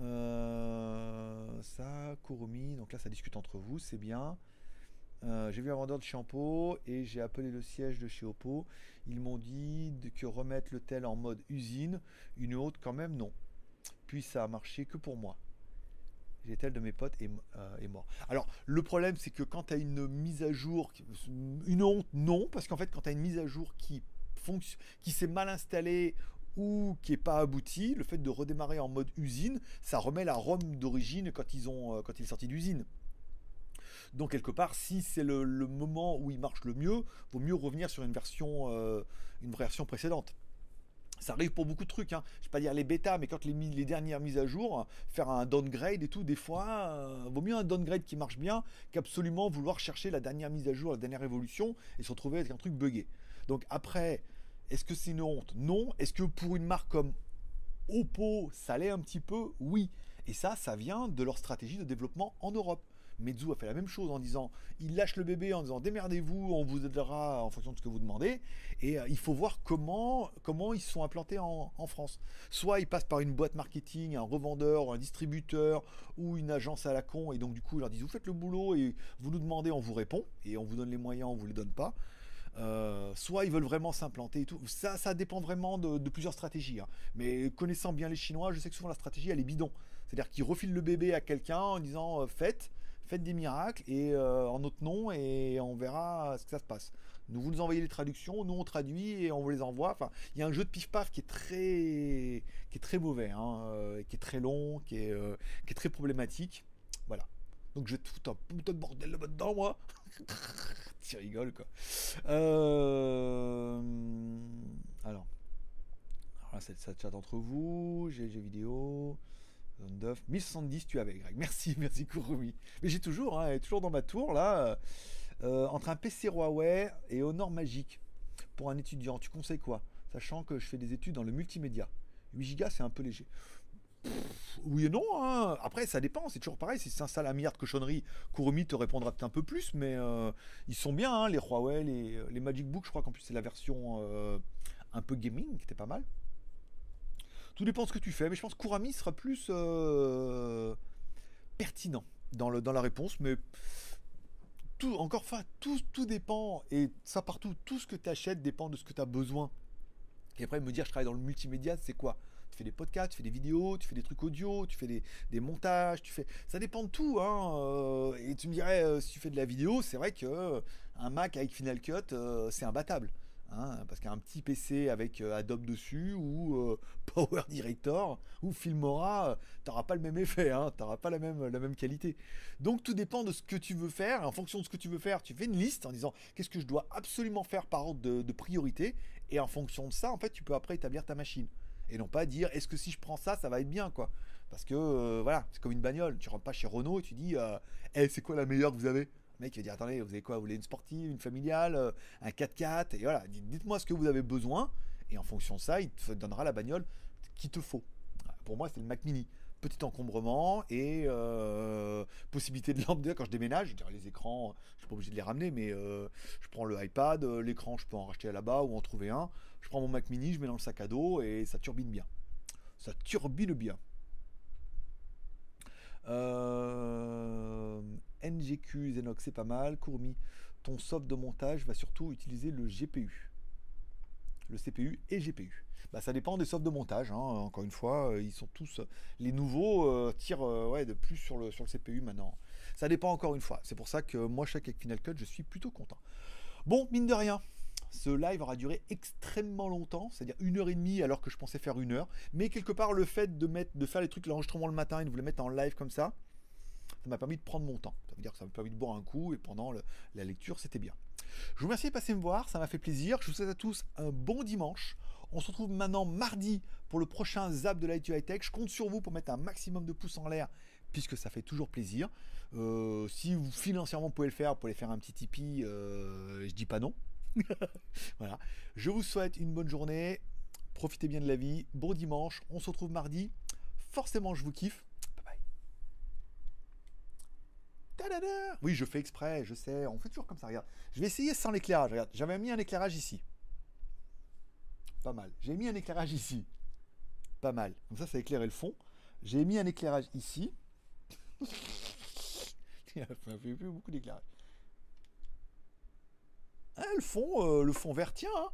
Euh, ça, Kurumi. Donc là, ça discute entre vous. C'est bien. Euh, j'ai vu un vendeur de shampoo et j'ai appelé le siège de chez. Ils m'ont dit que remettre le tel en mode usine, une autre quand même non puis ça a marché que pour moi. J'ai tel de mes potes est, euh, mort. Alors, le problème, c'est que quand tu une mise à jour, une honte, non, parce qu'en fait, quand tu as une mise à jour qui, fonctionne, qui s'est mal installée ou qui n'est pas aboutie, le fait de redémarrer en mode usine, ça remet la ROM d'origine quand, ils ont, euh, quand il est sorti d'usine. Donc quelque part, si c'est le, moment où il marche le mieux, vaut mieux revenir sur une version, euh, une version précédente. Ça arrive pour beaucoup de trucs. Hein. Je vais pas dire les bêtas, mais quand les, dernières mises à jour, faire un downgrade et tout, des fois, euh, vaut mieux un downgrade qui marche bien qu'absolument vouloir chercher la dernière mise à jour, la dernière évolution et se retrouver avec un truc buggé. Donc après, est-ce que c'est une honte? Non. Est-ce que pour une marque comme Oppo, ça l'est un petit peu? Oui. Et ça, ça vient de leur stratégie de développement en Europe. Meizu a fait la même chose en disant il lâche le bébé en disant démerdez-vous, on vous aidera en fonction de ce que vous demandez. Et euh, il faut voir comment, comment ils sont implantés en, France. Soit ils passent par une boîte marketing, un revendeur, un distributeur ou une agence à la con, et donc du coup ils leur disent vous faites le boulot et vous nous demandez, on vous répond, et on vous donne les moyens, on vous les donne pas. Euh, soit ils veulent vraiment s'implanter et tout. Ça, ça dépend vraiment de, plusieurs stratégies. Hein. Mais connaissant bien les Chinois, je sais que souvent la stratégie elle est bidon. C'est-à-dire qu'ils refilent le bébé à quelqu'un en disant euh, faites, faites des miracles et euh, en notre nom et on verra ce que ça se passe. Nous vous nous envoyez les traductions, nous on traduit et on vous les envoie. Enfin, il y a un jeu de pif paf qui est très, qui est très mauvais, hein, euh, qui est très long, qui est, euh, qui est très problématique. Voilà. Donc je tout un putain de bordel là-dedans moi. tu rigoles quoi. Alors. Alors là, ça chat entre vous. J'ai vidéo. 1070 tu avais Greg. Merci, merci Kurumi. Mais j'ai toujours, hein, toujours dans ma tour là, euh, entre un PC Huawei et Honor Magic pour un étudiant. Tu conseilles quoi Sachant que je fais des études dans le multimédia? 8 Go c'est un peu léger. oui et non. Hein. Après, ça dépend. C'est toujours pareil. Si c'est un sale un milliard de cochonneries, Kurumi te répondra peut-être un peu plus. Mais euh, ils sont bien, hein, les Huawei, les, les, Magic Book. Je crois qu'en plus, c'est la version euh, un peu gaming qui était pas mal. Tout dépend de ce que tu fais, mais je pense que Kurami sera plus euh, pertinent dans, le, dans la réponse, mais tout, encore fois, tout, tout dépend, et ça partout, tout ce que tu achètes dépend de ce que tu as besoin. Et après, me dire, je travaille dans le multimédia, c'est quoi? Tu fais des podcasts, tu fais des vidéos, tu fais des trucs audio, tu fais des, montages, tu fais. Ça dépend de tout, hein. Euh, et tu me dirais, euh, si tu fais de la vidéo, c'est vrai que un Mac avec Final Cut, c'est imbattable. Hein, parce qu'un petit PC avec euh, Adobe dessus ou euh, Power Director ou Filmora, euh, tu n'auras pas le même effet, hein, tu n'auras pas la même, qualité. Donc tout dépend de ce que tu veux faire. En fonction de ce que tu veux faire, tu fais une liste en disant qu'est-ce que je dois absolument faire par ordre de, priorité. Et en fonction de ça, en fait, tu peux après établir ta machine. Et non pas dire est-ce que si je prends ça, ça va être bien quoi. Parce que voilà, c'est comme une bagnole. Tu rentres pas chez Renault et tu dis eh, c'est quoi la meilleure que vous avez? Le mec il va dire attendez, vous avez quoi Vous voulez une sportive, une familiale, euh, un 4x4 Et voilà, dites- dites-moi ce que vous avez besoin. Et en fonction de ça, il te donnera la bagnole qu'il te faut. Pour moi, c'est le Mac Mini. Petit encombrement et euh, possibilité de lampe. Quand je déménage, je dirais les écrans, je suis pas obligé de les ramener, mais euh, je prends le iPad, l'écran, je peux en racheter là-bas ou en trouver un. Je prends mon Mac Mini, je mets dans le sac à dos et ça turbine bien. Ça turbine bien. Euh, NGQ Zenox, c'est pas mal. Courmi, ton soft de montage va surtout utiliser le GPU. Le CPU et GPU. Bah, ça dépend des softs de montage. hein. Encore une fois, euh, ils sont tous. Les nouveaux euh, tirent euh, ouais, de plus sur le, sur le CPU maintenant. Ça dépend encore une fois. C'est pour ça que moi, chaque avec Final Cut, je suis plutôt content. Bon, mine de rien, ce live aura duré extrêmement longtemps, c'est-à-dire une heure et demie alors que je pensais faire une heure. Mais quelque part, le fait de, faire les trucs, l'enregistrement le matin et de vous les mettre en live comme ça, ça m'a permis de prendre mon temps. Ça veut dire que ça m'a permis de boire un coup et pendant la lecture, c'était bien. Je vous remercie de passer me voir, ça m'a fait plaisir. Je vous souhaite à tous un bon dimanche. On se retrouve maintenant mardi pour le prochain Zap de l'IT High Tech. Je compte sur vous pour mettre un maximum de pouces en l'air puisque ça fait toujours plaisir. Euh, si vous financièrement pouvez le faire, vous pouvez faire un petit Tipeee, euh, je dis pas non. voilà. Je vous souhaite une bonne journée. Profitez bien de la vie. Bon dimanche. On se retrouve mardi. Forcément, je vous kiffe. Bye bye. Oui, je fais exprès, je sais. On fait toujours comme ça. Regarde. Je vais essayer sans l'éclairage. Regarde. J'avais mis un éclairage ici. Pas mal. J'ai mis un éclairage ici. Pas mal. Comme ça, ça éclairait le fond. J'ai mis un éclairage ici. Il fait fait plus beaucoup d'éclairage. Ah, le fond, euh, le fond vert tient, hein.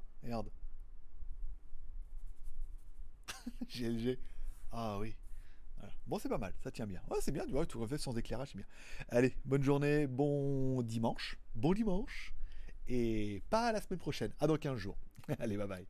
GLG. Ah oui. Bon, c'est pas mal, ça tient bien. Ouais, c'est bien, tu vois, tout refait sans éclairage, c'est bien. Allez, bonne journée, bon dimanche, bon dimanche, et pas à la semaine prochaine, à dans 15 jours. Allez, bye bye.